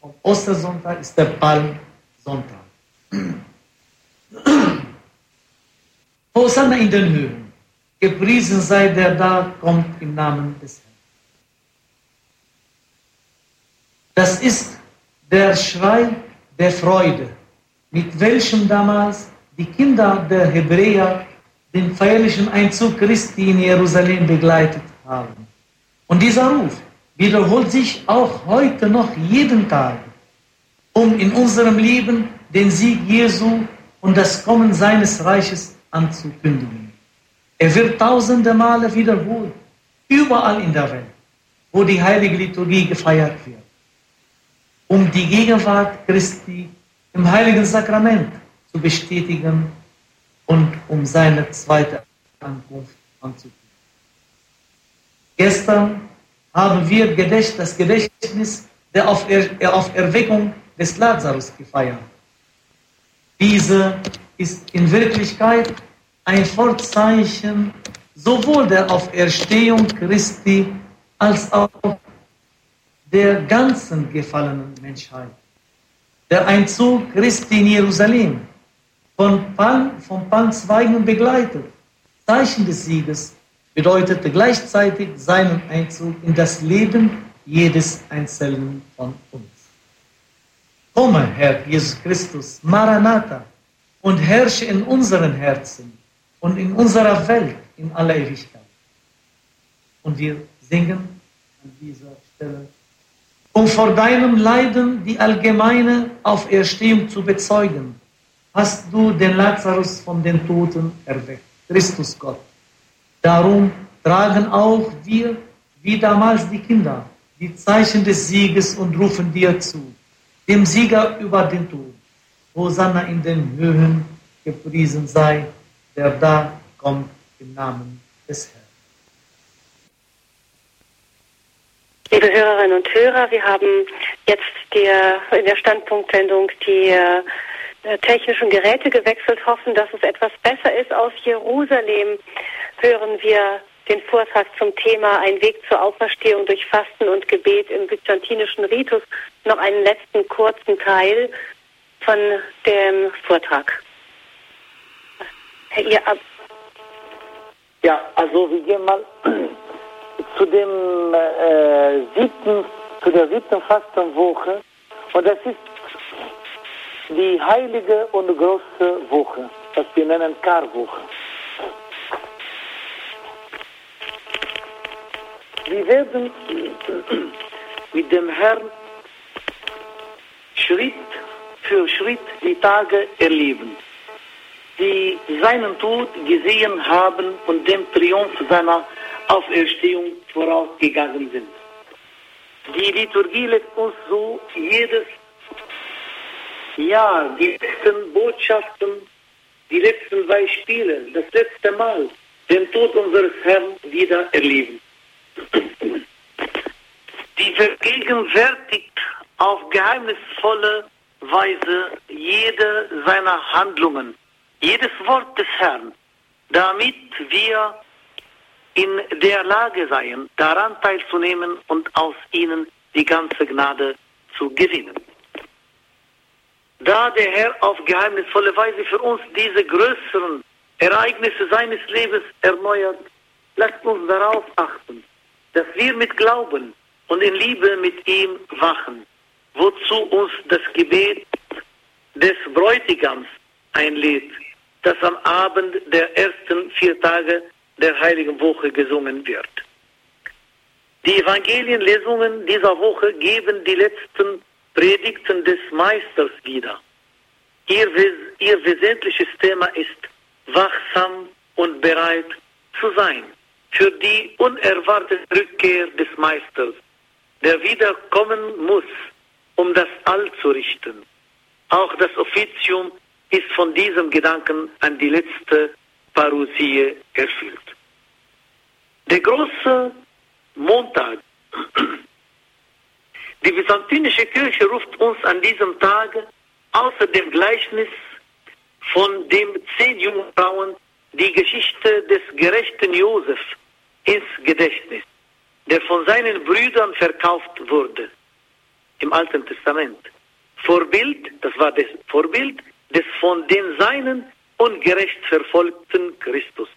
vom Ostersonntag ist der Palmsonntag. [clears throat] Hosanna in den Höhen. Gepriesen sei der da kommt im Namen des Herrn. Das ist der Schrei der Freude, mit welchem damals die Kinder der Hebräer den feierlichen Einzug Christi in Jerusalem begleitet haben. Und dieser Ruf, wiederholt sich auch heute noch jeden Tag, um in unserem Leben den Sieg Jesu und das Kommen seines Reiches anzukündigen. Er wird tausende Male wiederholt, überall in der Welt, wo die heilige Liturgie gefeiert wird, um die Gegenwart Christi im heiligen Sakrament zu bestätigen und um seine zweite Ankunft anzukündigen. Gestern haben wir das Gedächtnis der Auferweckung des Lazarus gefeiert. Diese ist in Wirklichkeit ein Vorzeichen sowohl der Auferstehung Christi als auch der ganzen gefallenen Menschheit. Der Einzug Christi in Jerusalem, von, Palm, von Palmzweigen begleitet, Zeichen des Sieges bedeutete gleichzeitig seinen Einzug in das Leben jedes Einzelnen von uns. Komme, Herr Jesus Christus, Maranatha, und herrsche in unseren Herzen und in unserer Welt in aller Ewigkeit. Und wir singen an dieser Stelle, um vor deinem Leiden die allgemeine Auferstehung zu bezeugen, hast du den Lazarus von den Toten erweckt, Christus Gott. Darum tragen auch wir, wie damals die Kinder, die Zeichen des Sieges und rufen dir zu, dem Sieger über den Tod. Hosanna in den Höhen, gepriesen sei, der da kommt im Namen des Herrn. Liebe Hörerinnen und Hörer, wir haben jetzt der, in der Standpunktsendung die äh, technischen Geräte gewechselt, hoffen, dass es etwas besser ist aus Jerusalem hören wir den Vortrag zum Thema Ein Weg zur Auferstehung durch Fasten und Gebet im byzantinischen Ritus noch einen letzten kurzen Teil von dem Vortrag. Herr Ihr Ab ja, also wir gehen mal zu dem äh, siebten, zu der siebten Fastenwoche und das ist die heilige und große Woche, das wir nennen Karwoche. Wir werden [clears throat] mit dem Herrn Schritt für Schritt die Tage erleben, die seinen Tod gesehen haben und dem Triumph seiner Auferstehung vorausgegangen sind. Die Liturgie lässt uns so jedes Jahr die letzten Botschaften, die letzten Beispiele, das letzte Mal den Tod unseres Herrn wieder erleben. Die vergegenwärtigt auf geheimnisvolle Weise jede seiner Handlungen, jedes Wort des Herrn, damit wir in der Lage seien, daran teilzunehmen und aus ihnen die ganze Gnade zu gewinnen. Da der Herr auf geheimnisvolle Weise für uns diese größeren Ereignisse seines Lebens erneuert, lasst uns darauf achten, dass wir mit Glauben und in Liebe mit ihm wachen, wozu uns das Gebet des Bräutigams einlädt, das am Abend der ersten vier Tage der Heiligen Woche gesungen wird. Die Evangelienlesungen dieser Woche geben die letzten Predigten des Meisters wieder. Ihr, ihr wesentliches Thema ist, wachsam und bereit zu sein für die unerwartete Rückkehr des Meisters, der wiederkommen muss, um das All zu richten. Auch das Offizium ist von diesem Gedanken an die letzte Parousie erfüllt. Der große Montag. [clears throat] Die byzantinische Kirche ruft uns an diesem Tag außer dem Gleichnis von den zehn jungen Frauen die Geschichte des gerechten Josef ins Gedächtnis, der von seinen Brüdern verkauft wurde im Alten Testament. Vorbild, das war das Vorbild des von den Seinen ungerecht verfolgten Christus.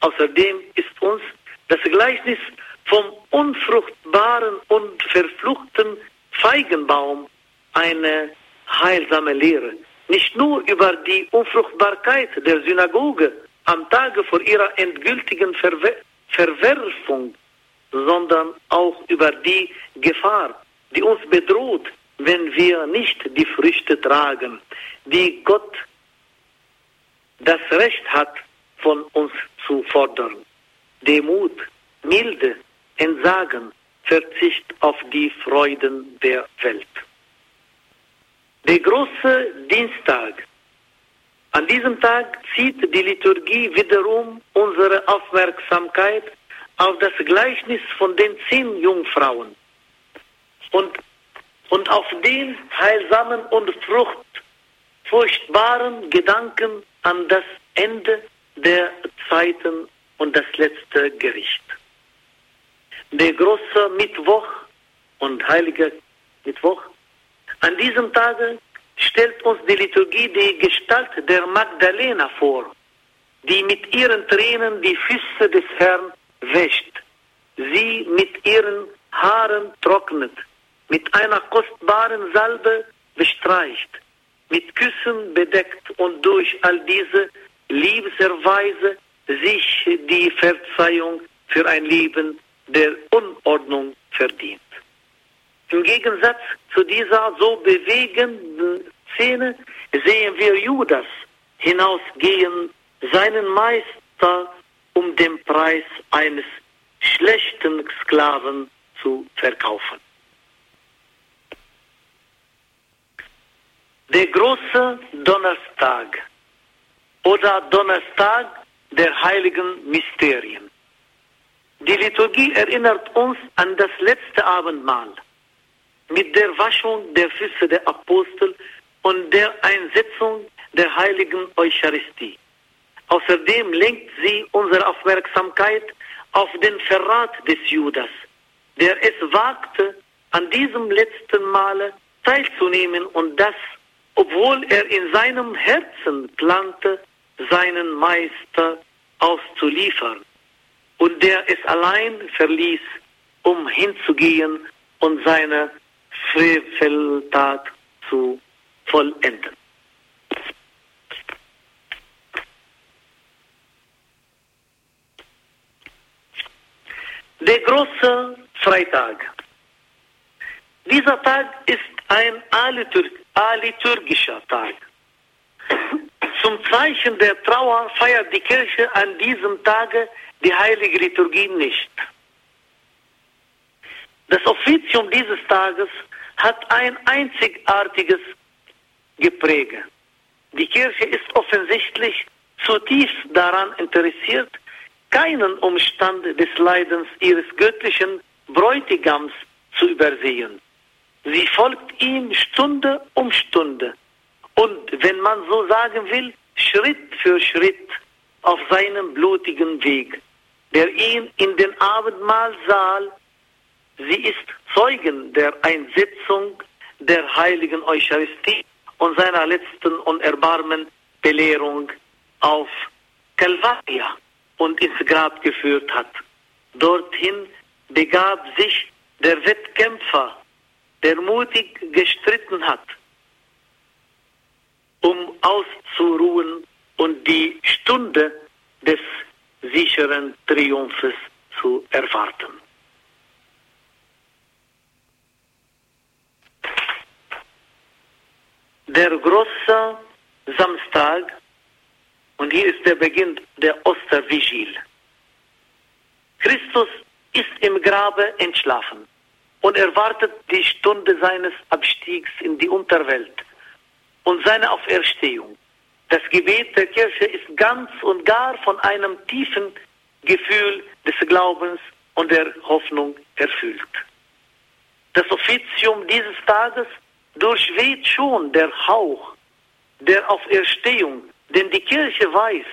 Außerdem ist uns das Gleichnis vom unfruchtbaren und verfluchten Feigenbaum eine heilsame Lehre. Nicht nur über die Unfruchtbarkeit der Synagoge am Tage vor ihrer endgültigen Verwe Verwerfung, sondern auch über die Gefahr, die uns bedroht, wenn wir nicht die Früchte tragen, die Gott das Recht hat, von uns zu fordern. Demut, Milde, Entsagen, Verzicht auf die Freuden der Welt. Der große Dienstag. An diesem Tag zieht die Liturgie wiederum unsere Aufmerksamkeit auf das Gleichnis von den zehn Jungfrauen und, und auf den heilsamen und fruchtfurchtbaren Gedanken an das Ende der Zeiten und das letzte Gericht. Der große Mittwoch und heilige Mittwoch, an diesem Tage stellt uns die Liturgie die Gestalt der Magdalena vor, die mit ihren Tränen die Füße des Herrn wäscht, sie mit ihren Haaren trocknet, mit einer kostbaren Salbe bestreicht, mit Küssen bedeckt und durch all diese Liebeserweise sich die Verzeihung für ein Leben der Unordnung verdient. Im Gegensatz zu dieser so bewegenden Szene sehen wir Judas hinausgehen, seinen Meister um den Preis eines schlechten Sklaven zu verkaufen. Der große Donnerstag oder Donnerstag der heiligen Mysterien. Die Liturgie erinnert uns an das letzte Abendmahl mit der Waschung der Füße der Apostel und der Einsetzung der heiligen Eucharistie. Außerdem lenkt sie unsere Aufmerksamkeit auf den Verrat des Judas, der es wagte, an diesem letzten Male teilzunehmen und das, obwohl er in seinem Herzen plante, seinen Meister auszuliefern und der es allein verließ, um hinzugehen und seine Freveltat zu vollenden. Der große Freitag. Dieser Tag ist ein aliturgischer Tag. Zum Zeichen der Trauer feiert die Kirche an diesem Tage die heilige Liturgie nicht. Das Offizium dieses Tages hat ein einzigartiges Gepräge. Die Kirche ist offensichtlich zutiefst daran interessiert, keinen Umstand des Leidens ihres göttlichen Bräutigams zu übersehen. Sie folgt ihm Stunde um Stunde und, wenn man so sagen will, Schritt für Schritt auf seinem blutigen Weg, der ihn in den Abendmahlsaal, sie ist Zeugen der Einsetzung der heiligen Eucharistie und seiner letzten und erbarmen Belehrung auf Calvaria und ins Grab geführt hat. Dorthin begab sich der Wettkämpfer, der mutig gestritten hat, um auszuruhen und die Stunde des sicheren Triumphes zu erwarten. Der große Samstag, und hier ist der Beginn der Ostervigil. Christus ist im Grabe entschlafen und erwartet die Stunde seines Abstiegs in die Unterwelt und seine Auferstehung. Das Gebet der Kirche ist ganz und gar von einem tiefen Gefühl des Glaubens und der Hoffnung erfüllt. Das Offizium dieses Tages durchweht schon der Hauch der Auferstehung, denn die Kirche weiß,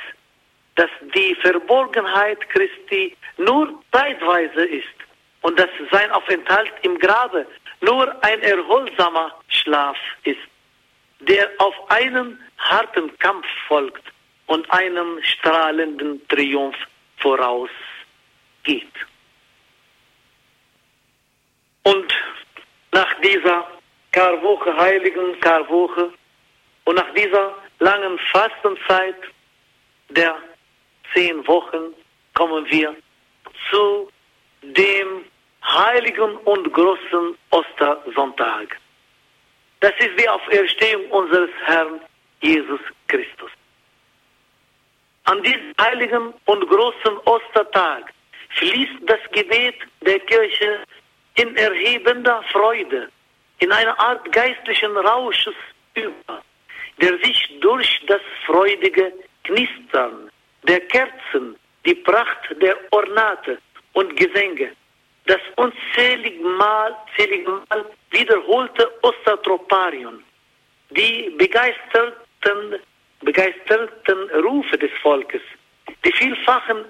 dass die Verborgenheit Christi nur zeitweise ist und dass sein Aufenthalt im Grabe nur ein erholsamer Schlaf ist, der auf einen harten Kampf folgt und einem strahlenden Triumph vorausgeht. Und nach dieser Karwoche, heiligen Karwoche und nach dieser langen Fastenzeit der zehn Wochen kommen wir zu dem heiligen und großen Ostersonntag. Das ist die Auferstehung unseres Herrn Jesus Christus. An diesem heiligen und großen Ostertag fließt das Gebet der Kirche in erhebender Freude, in einer Art geistlichen Rausches über, der sich durch das freudige Knistern der Kerzen, die Pracht der Ornate und Gesänge, das unzählig Mal, wiederholte Ostertroparion, die begeisterten, begeisterten Rufe des Volkes, die vielfachen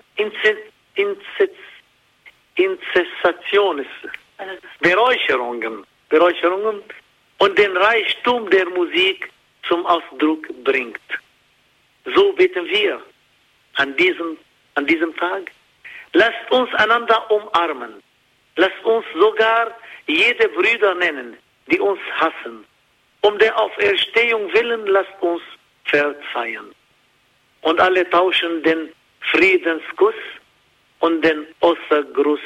Inzessationen, Beräucherungen, Beräucherungen und den Reichtum der Musik zum Ausdruck bringt. So beten wir an diesem, an diesem Tag. Lasst uns einander umarmen. Lasst uns sogar jede Brüder nennen, die uns hassen. Um der Auferstehung willen lasst uns verzeihen. Und alle tauschen den Friedenskuss und den Ostergruß,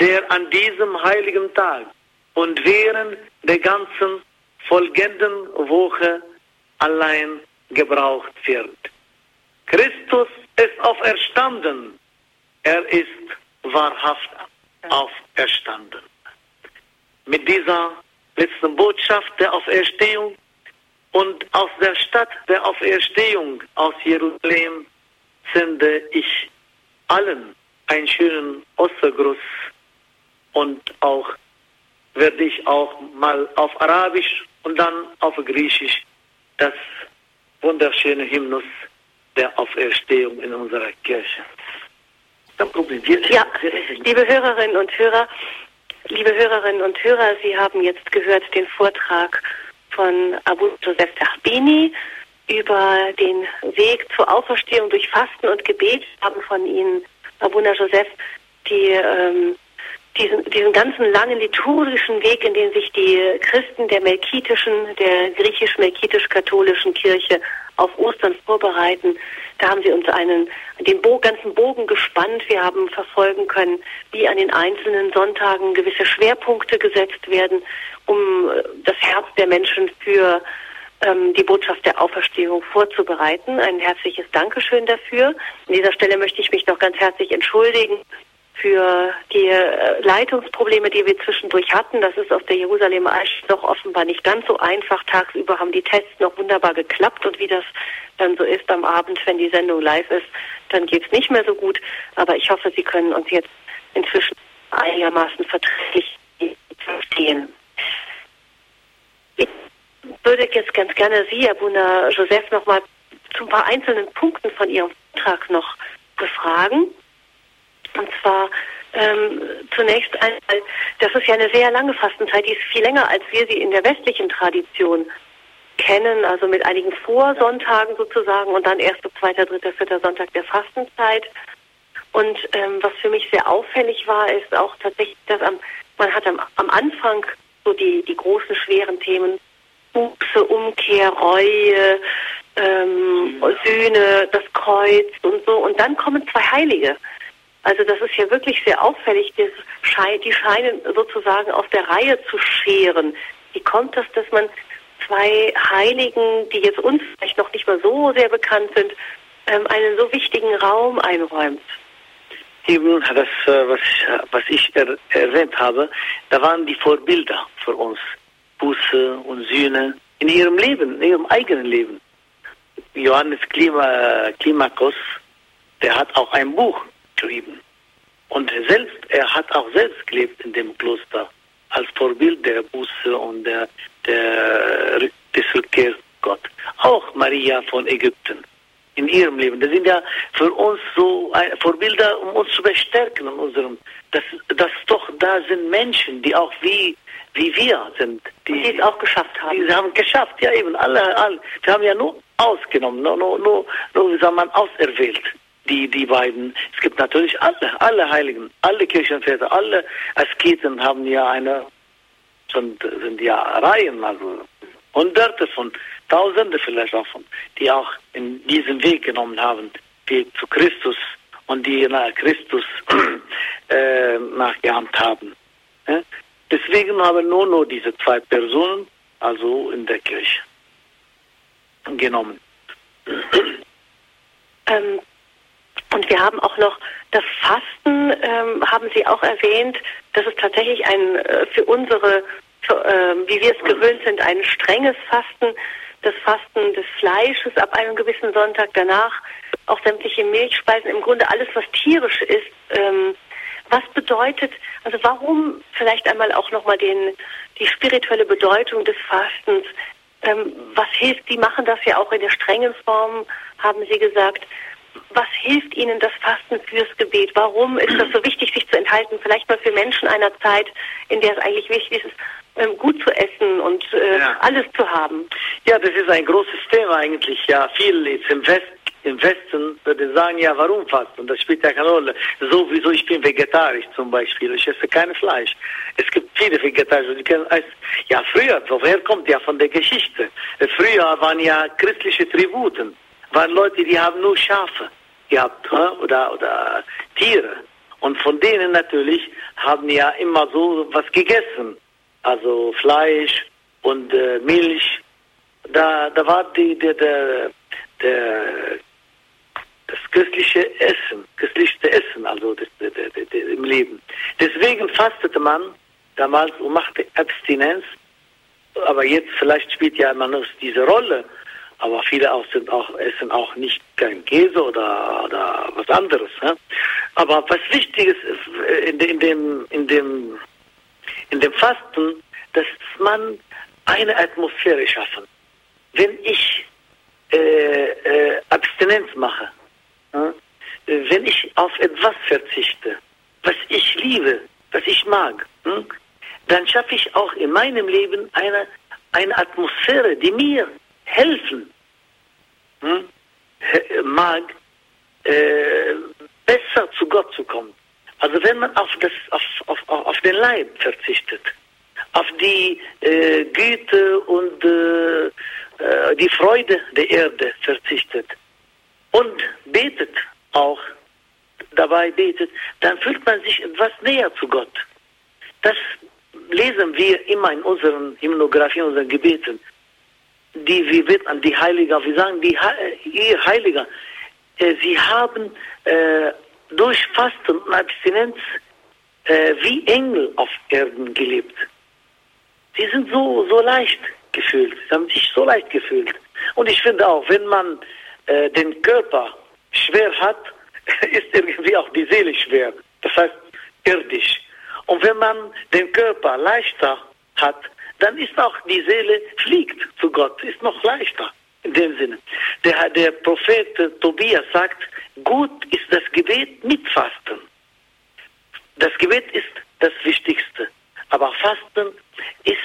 der an diesem heiligen Tag und während der ganzen folgenden Woche allein gebraucht wird. Christus ist auferstanden. Er ist wahrhaft auferstanden. Mit dieser letzten Botschaft der Auferstehung und aus der Stadt der Auferstehung aus Jerusalem sende ich allen einen schönen Ostergruß und auch werde ich auch mal auf Arabisch und dann auf Griechisch das wunderschöne Hymnus der Auferstehung in unserer Kirche. Ja, liebe Hörerinnen und Hörer, liebe Hörerinnen und Hörer, Sie haben jetzt gehört den Vortrag von Abu Joseph Tachbini über den Weg zur Auferstehung durch Fasten und Gebet haben von Ihnen, Abuna Joseph, die ähm, diesen, diesen ganzen langen liturgischen Weg, in den sich die Christen der melkitischen, der griechisch-melkitisch-katholischen Kirche auf Ostern vorbereiten. Da haben sie uns einen, den Bo ganzen Bogen gespannt. Wir haben verfolgen können, wie an den einzelnen Sonntagen gewisse Schwerpunkte gesetzt werden, um äh, das Herz der Menschen für ähm, die Botschaft der Auferstehung vorzubereiten. Ein herzliches Dankeschön dafür. An dieser Stelle möchte ich mich noch ganz herzlich entschuldigen für die äh, Leitungsprobleme, die wir zwischendurch hatten. Das ist auf der Jerusalem Eich doch offenbar nicht ganz so einfach. Tagsüber haben die Tests noch wunderbar geklappt und wie das dann so ist am Abend, wenn die Sendung live ist, dann geht es nicht mehr so gut. Aber ich hoffe, Sie können uns jetzt inzwischen einigermaßen verträglich verstehen. Ich würde jetzt ganz gerne Sie, Abuna Joseph, noch mal zu ein paar einzelnen Punkten von Ihrem Vortrag noch befragen. Und zwar ähm, zunächst einmal, das ist ja eine sehr lange Fastenzeit, die ist viel länger, als wir sie in der westlichen Tradition kennen, also mit einigen Vorsonntagen sozusagen und dann erster, zweiter, dritter, vierter Sonntag der Fastenzeit. Und ähm, was für mich sehr auffällig war, ist auch tatsächlich, dass am, man hat am, am Anfang so die, die großen schweren Themen Buße, Umkehr, Reue, ähm, Sühne, das Kreuz und so. Und dann kommen zwei Heilige. Also das ist ja wirklich sehr auffällig, die scheinen sozusagen auf der Reihe zu scheren. Wie kommt das, dass man zwei Heiligen, die jetzt uns vielleicht noch nicht mal so sehr bekannt sind, ähm, einen so wichtigen Raum einräumt? Eben das, äh, was, was ich er, erwähnt habe, da waren die Vorbilder für uns. Buße und Sühne in ihrem Leben, in ihrem eigenen Leben. Johannes Klima, Klimakos, der hat auch ein Buch geschrieben. Und selbst, er hat auch selbst gelebt in dem Kloster als Vorbild der Buße und der, der, des Rückkehrs Gott. Auch Maria von Ägypten in ihrem Leben. Das sind ja für uns so Vorbilder, um uns zu bestärken in unserem, dass, dass doch da sind Menschen, die auch wie, wie wir sind. Die, die es auch geschafft haben. Die haben geschafft, ja eben, alle, alle. Wir haben ja nur ausgenommen, nur, nur, nur, nur wie sagt man, auserwählt die, die beiden. Es gibt natürlich alle, alle Heiligen, alle Kirchenväter, alle Asketen haben ja eine, sind, sind ja Reihen, also Hunderte von, Tausende vielleicht auch von, die auch in diesem Weg genommen haben, die zu Christus und die nach Christus [clears throat] äh, nachgeahmt haben. Ja? Deswegen haben nur nur diese zwei Personen, also in der Kirche, genommen. Ähm, und wir haben auch noch das Fasten, ähm, haben Sie auch erwähnt. Das ist tatsächlich ein äh, für unsere, für, äh, wie wir es gewöhnt sind, ein strenges Fasten. Das Fasten des Fleisches ab einem gewissen Sonntag danach, auch sämtliche Milchspeisen, im Grunde alles, was tierisch ist. Ähm, was bedeutet, also warum vielleicht einmal auch nochmal die spirituelle Bedeutung des Fastens? Ähm, was hilft, die machen das ja auch in der strengen Form, haben Sie gesagt was hilft Ihnen das Fasten fürs Gebet? Warum ist das so wichtig, sich zu enthalten? Vielleicht mal für Menschen einer Zeit, in der es eigentlich wichtig ist, ähm, gut zu essen und äh, ja. alles zu haben. Ja, das ist ein großes Thema eigentlich. Ja, viel jetzt im Westen. Im Westen würde sagen, ja, warum fasten? Das spielt ja keine Rolle. Sowieso, ich bin vegetarisch zum Beispiel. Ich esse kein Fleisch. Es gibt viele Vegetarische, die können essen. Ja, früher, woher kommt ja von der Geschichte? Früher waren ja christliche Tributen waren Leute, die haben nur Schafe gehabt oder, oder Tiere. Und von denen natürlich haben ja immer so was gegessen. Also Fleisch und äh, Milch. Da, da war die, der, der, der, das christliche Essen, christlichste Essen, also das, das, das, im Leben. Deswegen fastete man damals und machte Abstinenz. Aber jetzt vielleicht spielt ja immer noch diese Rolle aber viele auch sind auch, essen auch nicht kein Käse oder, oder was anderes. Ne? Aber was wichtig ist, ist äh, in, in, dem, in, dem, in dem Fasten, dass man eine Atmosphäre schaffen. Wenn ich äh, äh, Abstinenz mache, ne? wenn ich auf etwas verzichte, was ich liebe, was ich mag, ne? dann schaffe ich auch in meinem Leben eine, eine Atmosphäre, die mir helfen hm, mag, äh, besser zu Gott zu kommen. Also wenn man auf, das, auf, auf, auf den Leib verzichtet, auf die äh, Güte und äh, äh, die Freude der Erde verzichtet und betet auch, dabei betet, dann fühlt man sich etwas näher zu Gott. Das lesen wir immer in unseren Hymnografien, unseren Gebeten. Die, wir an die Heiliger, wir sagen, die, ihr Heiliger, äh, sie haben äh, durch Fasten und Abstinenz äh, wie Engel auf Erden gelebt. Sie sind so, so leicht gefühlt, sie haben sich so leicht gefühlt. Und ich finde auch, wenn man äh, den Körper schwer hat, [laughs] ist irgendwie auch die Seele schwer. Das heißt irdisch. Und wenn man den Körper leichter hat, dann ist auch die Seele fliegt zu Gott, ist noch leichter in dem Sinne. Der, der Prophet Tobias sagt, gut ist das Gebet mit Fasten. Das Gebet ist das Wichtigste. Aber Fasten ist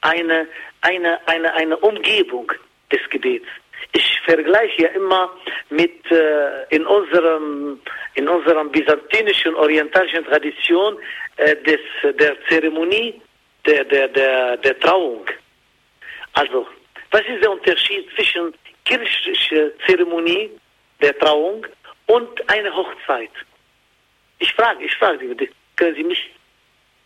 eine, eine, eine, eine Umgebung des Gebets. Ich vergleiche ja immer mit äh, in unserem in unserem byzantinischen orientalischen Tradition äh, des der Zeremonie der der der der Trauung. Also, was ist der Unterschied zwischen kirchlicher Zeremonie der Trauung und einer Hochzeit? Ich frage, ich frage Sie, können Sie mich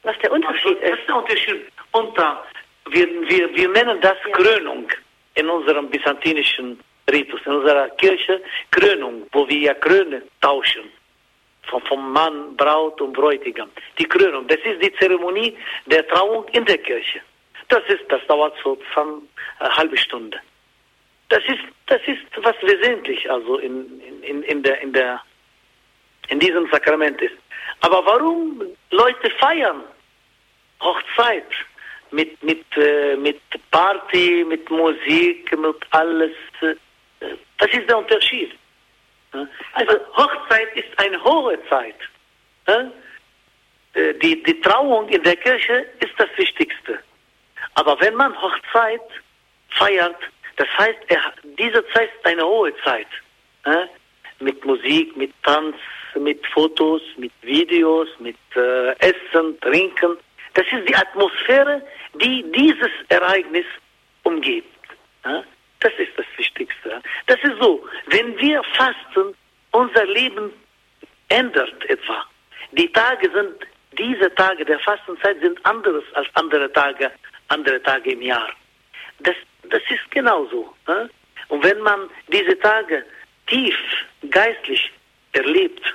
was der Unterschied also, ist? Was ist der Unterschied unter wir, wir, wir nennen das ja. Krönung in unserem byzantinischen Ritus, in unserer Kirche Krönung, wo wir ja Kröne tauschen. Vom, vom Mann, Braut und Bräutigam. Die Krönung, das ist die Zeremonie der Trauung in der Kirche. Das ist, das dauert so eine äh, halbe Stunde. Das ist, das ist was wesentlich, also in, in, in der, in der, in diesem Sakrament ist. Aber warum Leute feiern Hochzeit? mit, mit, äh, mit Party, mit Musik, mit alles. Äh, das ist der Unterschied. Also Hochzeit ist eine hohe Zeit. Äh, die, die Trauung in der Kirche ist das Wichtigste. Aber wenn man Hochzeit feiert, das heißt, er, diese Zeit ist eine hohe Zeit. Mit Musik, mit Tanz, mit Fotos, mit Videos, mit äh, Essen, Trinken. Das ist die Atmosphäre, die dieses Ereignis umgibt. Das ist das Wichtigste. Das ist so, wenn wir fasten, unser Leben ändert etwa. Die Tage sind, diese Tage der Fastenzeit sind anderes als andere Tage, andere Tage im Jahr. Das, das ist genauso. Und wenn man diese Tage tief geistlich erlebt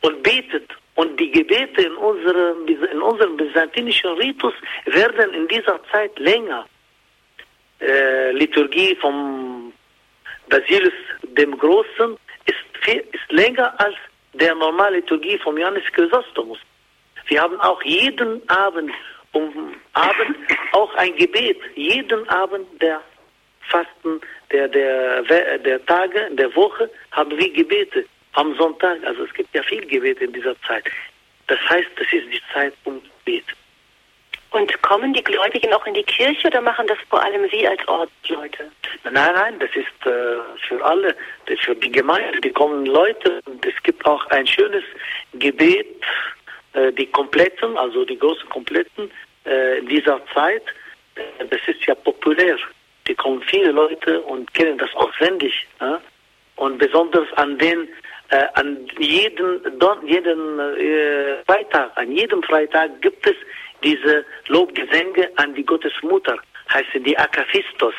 und betet und die Gebete in unserem, in unserem byzantinischen Ritus werden in dieser Zeit länger. Äh, Liturgie vom Basilius dem Großen ist, viel, ist länger als der normale Liturgie von Johannes Chrysostomus. Wir haben auch jeden Abend um Abend auch ein Gebet. Jeden Abend der Fasten der, der, der Tage, der Woche haben wir Gebete am Sonntag. Also es gibt ja viel Gebet in dieser Zeit. Das heißt, das ist die Zeit um Gebet. Und kommen die Gläubigen auch in die Kirche oder machen das vor allem Sie als Ortsleute? Nein, nein, das ist äh, für alle, für die Gemeinde, die kommen Leute. Und es gibt auch ein schönes Gebet, äh, die Kompletten, also die großen Kompletten äh, in dieser Zeit. Äh, das ist ja populär. Die kommen viele Leute und kennen das auswendig. Und besonders an den äh, an jeden, jeden äh, Freitag, an jedem Freitag gibt es diese Lobgesänge an die Gottesmutter, heißen die Akaphistos,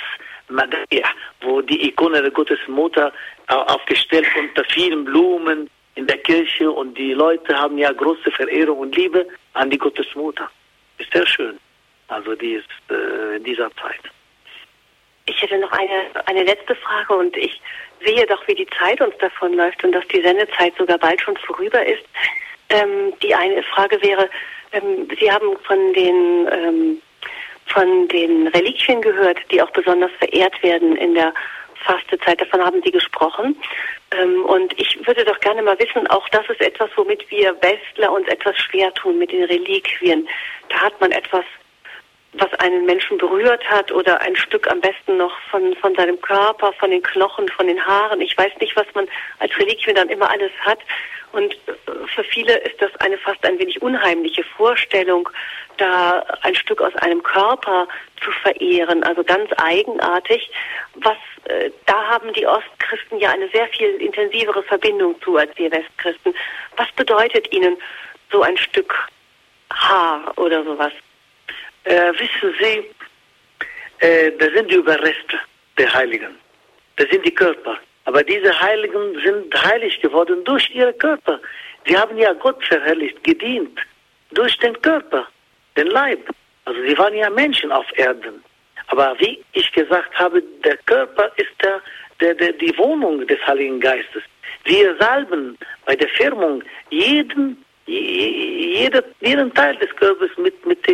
Maria, wo die Ikone der Gottesmutter äh, aufgestellt unter vielen Blumen in der Kirche und die Leute haben ja große Verehrung und Liebe an die Gottesmutter. Ist sehr schön. Also die ist äh, dieser Zeit. Ich hätte noch eine, eine letzte Frage und ich sehe doch, wie die Zeit uns davonläuft und dass die Sendezeit sogar bald schon vorüber ist. Ähm, die eine Frage wäre, ähm, Sie haben von den, ähm, von den Reliquien gehört, die auch besonders verehrt werden in der Fastezeit. Davon haben Sie gesprochen. Ähm, und ich würde doch gerne mal wissen, auch das ist etwas, womit wir Westler uns etwas schwer tun mit den Reliquien. Da hat man etwas was einen Menschen berührt hat oder ein Stück am besten noch von, von seinem Körper, von den Knochen, von den Haaren. Ich weiß nicht, was man als Reliquien dann immer alles hat. Und äh, für viele ist das eine fast ein wenig unheimliche Vorstellung, da ein Stück aus einem Körper zu verehren, also ganz eigenartig. Was äh, da haben die Ostchristen ja eine sehr viel intensivere Verbindung zu als wir Westchristen. Was bedeutet Ihnen so ein Stück Haar oder sowas? Äh, wissen Sie, äh, das sind die Überreste der Heiligen. Das sind die Körper. Aber diese Heiligen sind heilig geworden durch ihre Körper. Sie haben ja Gott verherrlicht, gedient durch den Körper, den Leib. Also sie waren ja Menschen auf Erden. Aber wie ich gesagt habe, der Körper ist der, der, der, die Wohnung des Heiligen Geistes. Wir salben bei der Firmung jeden, jede, jeden Teil des Körpers mit, mit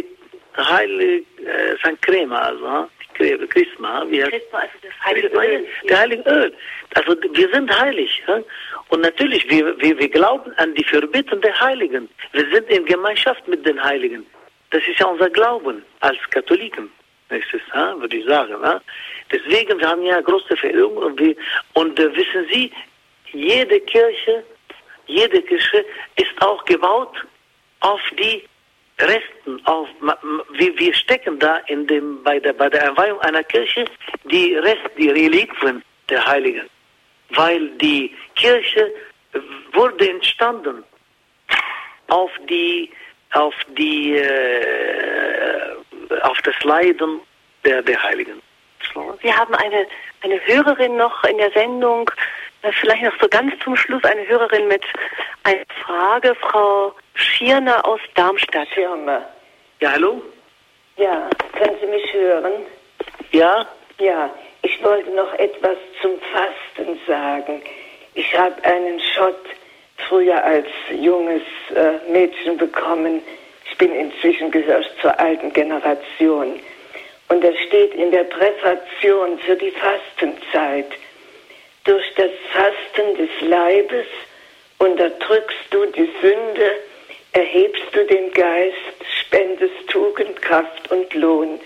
heilige äh, St. Crema, also die Chrisma, wie heißt Chrisma, also das heilige Öl. Der heilige Öl. Also wir sind heilig. Ja? Und natürlich, wir, wir, wir glauben an die Verbitten der Heiligen. Wir sind in Gemeinschaft mit den Heiligen. Das ist ja unser Glauben als Katholiken. Nächstes, ja, würde ich sagen. Ja? Deswegen, wir haben ja große Verehrung und, wir, und äh, wissen Sie, jede Kirche, jede Kirche ist auch gebaut auf die Resten auf, wir, wir stecken da in dem, bei der, bei der Erweihung einer Kirche die Rest, die Reliquien der Heiligen. Weil die Kirche wurde entstanden auf die, auf die, äh, auf das Leiden der, der Heiligen. Wir haben eine, eine Hörerin noch in der Sendung, äh, vielleicht noch so ganz zum Schluss eine Hörerin mit einer Frage, Frau Schirner aus Darmstadt. Schirmer. Ja, hallo? Ja, können Sie mich hören? Ja? Ja, ich wollte noch etwas zum Fasten sagen. Ich habe einen Schott früher als junges äh, Mädchen bekommen. Ich bin inzwischen gehört zur alten Generation. Und das steht in der Präfation für die Fastenzeit. Durch das Fasten des Leibes unterdrückst du die Sünde, erhebst du den Geist, spendest Tugend, Kraft und Lohn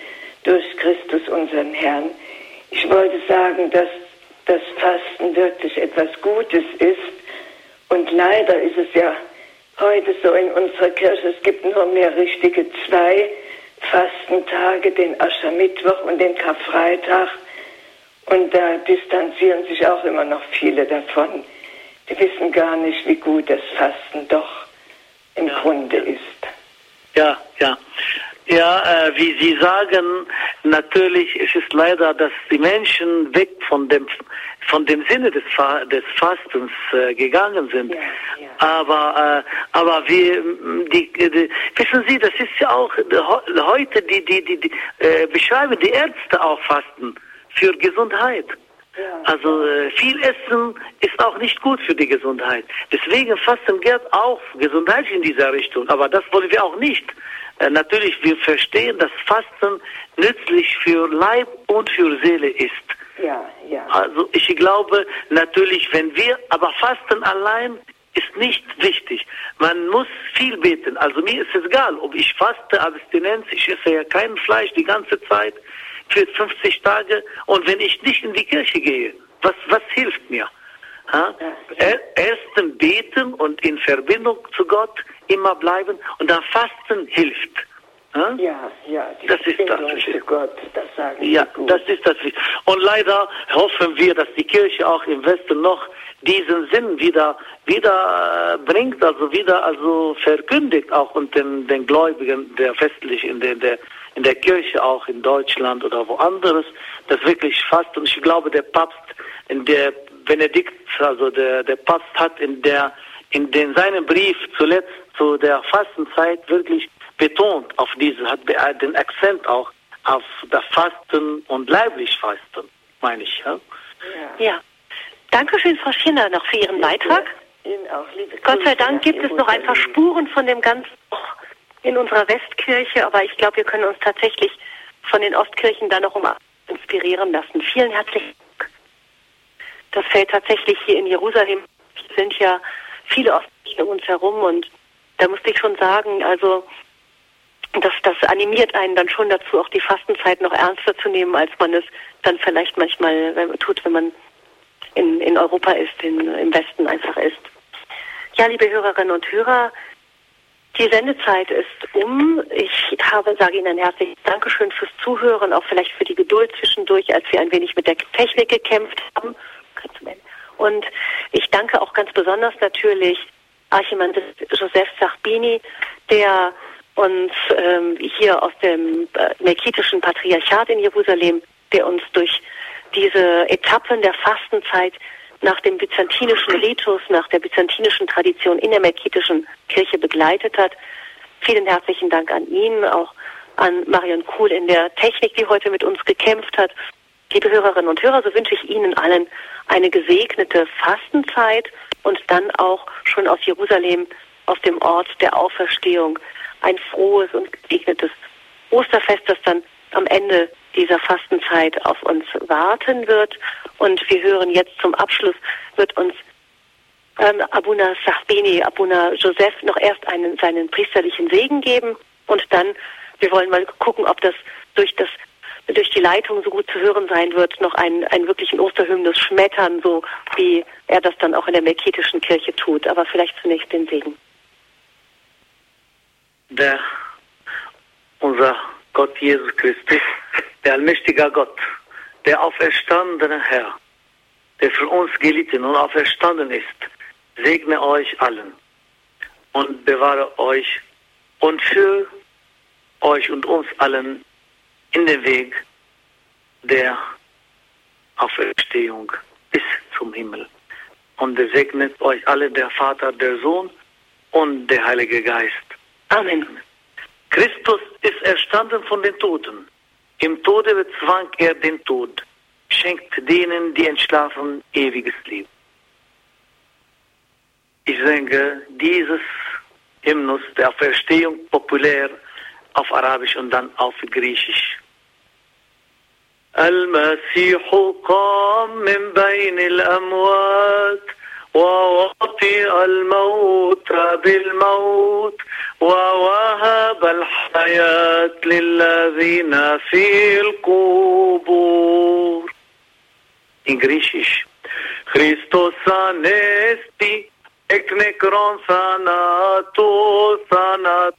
durch Christus unseren Herrn. Ich wollte sagen, dass das Fasten wirklich etwas Gutes ist. Und leider ist es ja heute so in unserer Kirche, es gibt nur mehr richtige zwei Fastentage, den Aschermittwoch und den Karfreitag. Und da distanzieren sich auch immer noch viele davon. Die wissen gar nicht, wie gut das Fasten doch im ja. Grunde ist. Ja, ja. Ja, äh, wie Sie sagen, natürlich ist es leider, dass die Menschen weg von dem von dem Sinne des, Fa des Fastens äh, gegangen sind. Ja, ja. Aber äh, aber wir die, die, wissen Sie, das ist ja auch heute die die die, die äh, beschreiben die Ärzte auch Fasten für Gesundheit. Also äh, viel Essen ist auch nicht gut für die Gesundheit. Deswegen Fasten geht auch Gesundheit in dieser Richtung. Aber das wollen wir auch nicht. Äh, natürlich, wir verstehen, dass Fasten nützlich für Leib und für Seele ist. Ja, ja. Also ich glaube natürlich, wenn wir, aber Fasten allein ist nicht wichtig. Man muss viel beten. Also mir ist es egal, ob ich faste, Abstinenz, ich esse ja kein Fleisch die ganze Zeit für 50 Tage und wenn ich nicht in die Kirche gehe, was, was hilft mir? Ha? Erst beten und in Verbindung zu Gott immer bleiben und dann fasten hilft. Ja, ja, das ist das Gott, das Ja, das ist das Und leider hoffen wir, dass die Kirche auch im Westen noch diesen Sinn wieder wieder äh, bringt, also wieder also verkündigt auch unter den, den Gläubigen der festlich in der, der in der Kirche auch in Deutschland oder woanders, das wirklich fast, und ich glaube, der Papst, in der Benedikt, also der, der Papst hat in der, in den, seinem Brief zuletzt zu der Fastenzeit wirklich betont auf diese, hat den Akzent auch auf das Fasten und leiblich Fasten, meine ich. Ja. ja. ja. Dankeschön, Frau Schinner, noch für Ihren Beitrag. Ihnen auch, liebe Gott sei Dank gibt es noch ein paar Spuren von dem ganzen in unserer Westkirche, aber ich glaube, wir können uns tatsächlich von den Ostkirchen da noch um inspirieren lassen. Vielen herzlichen Dank. Das fällt tatsächlich hier in Jerusalem. Es sind ja viele Ostkirchen um uns herum und da musste ich schon sagen, also das, das animiert einen dann schon dazu, auch die Fastenzeit noch ernster zu nehmen, als man es dann vielleicht manchmal tut, wenn man in, in Europa ist, in, im Westen einfach ist. Ja, liebe Hörerinnen und Hörer, die Sendezeit ist um. Ich habe, sage Ihnen ein herzliches Dankeschön fürs Zuhören, auch vielleicht für die Geduld zwischendurch, als wir ein wenig mit der Technik gekämpft haben. Und ich danke auch ganz besonders natürlich Archimandrit Joseph Sachbini, der uns ähm, hier aus dem äh, Melkitischen Patriarchat in Jerusalem, der uns durch diese Etappen der Fastenzeit nach dem byzantinischen Ritus, nach der byzantinischen Tradition in der melkitischen Kirche begleitet hat. Vielen herzlichen Dank an ihn, auch an Marion Kuhl in der Technik, die heute mit uns gekämpft hat. Liebe Hörerinnen und Hörer, so wünsche ich Ihnen allen eine gesegnete Fastenzeit und dann auch schon aus Jerusalem, aus dem Ort der Auferstehung, ein frohes und gesegnetes Osterfest, das dann am Ende dieser Fastenzeit auf uns warten wird. Und wir hören jetzt zum Abschluss, wird uns ähm, Abuna Sachbeni, Abuna Joseph noch erst einen, seinen priesterlichen Segen geben und dann, wir wollen mal gucken, ob das durch das durch die Leitung so gut zu hören sein wird, noch einen, einen wirklichen Osterhymnus schmettern, so wie er das dann auch in der melkitischen Kirche tut. Aber vielleicht zunächst den Segen der unser Gott Jesus Christus, der allmächtige Gott, der auferstandene Herr, der für uns gelitten und auferstanden ist, segne euch allen und bewahre euch und für euch und uns allen in den Weg der Auferstehung bis zum Himmel. Und er segnet euch alle der Vater, der Sohn und der Heilige Geist. Amen. Christus ist erstanden von den Toten. Im Tode bezwang er den Tod, schenkt denen, die entschlafen, ewiges Leben. Ich singe dieses Hymnus der Auferstehung populär auf Arabisch und dann auf Griechisch. المسيح قام من بين الأموات ووطئ الموت بالموت ووهب الحياة للذين في القبور I grišiš. Hristo sa ek nekron sa na patisas sa na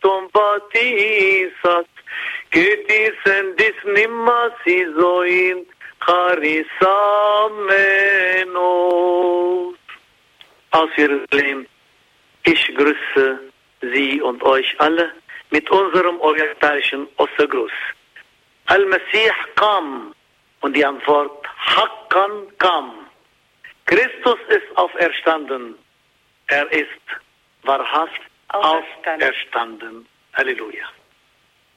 kiti sendis nimas izoin, harisameno. Aus Jerusalem, ich grüße Sie und euch alle mit unserem orientalischen Ostergruß. Al-Masih kam und die Antwort Hakkan kam. Christus ist auferstanden. Er ist wahrhaft auferstanden. auferstanden. Halleluja.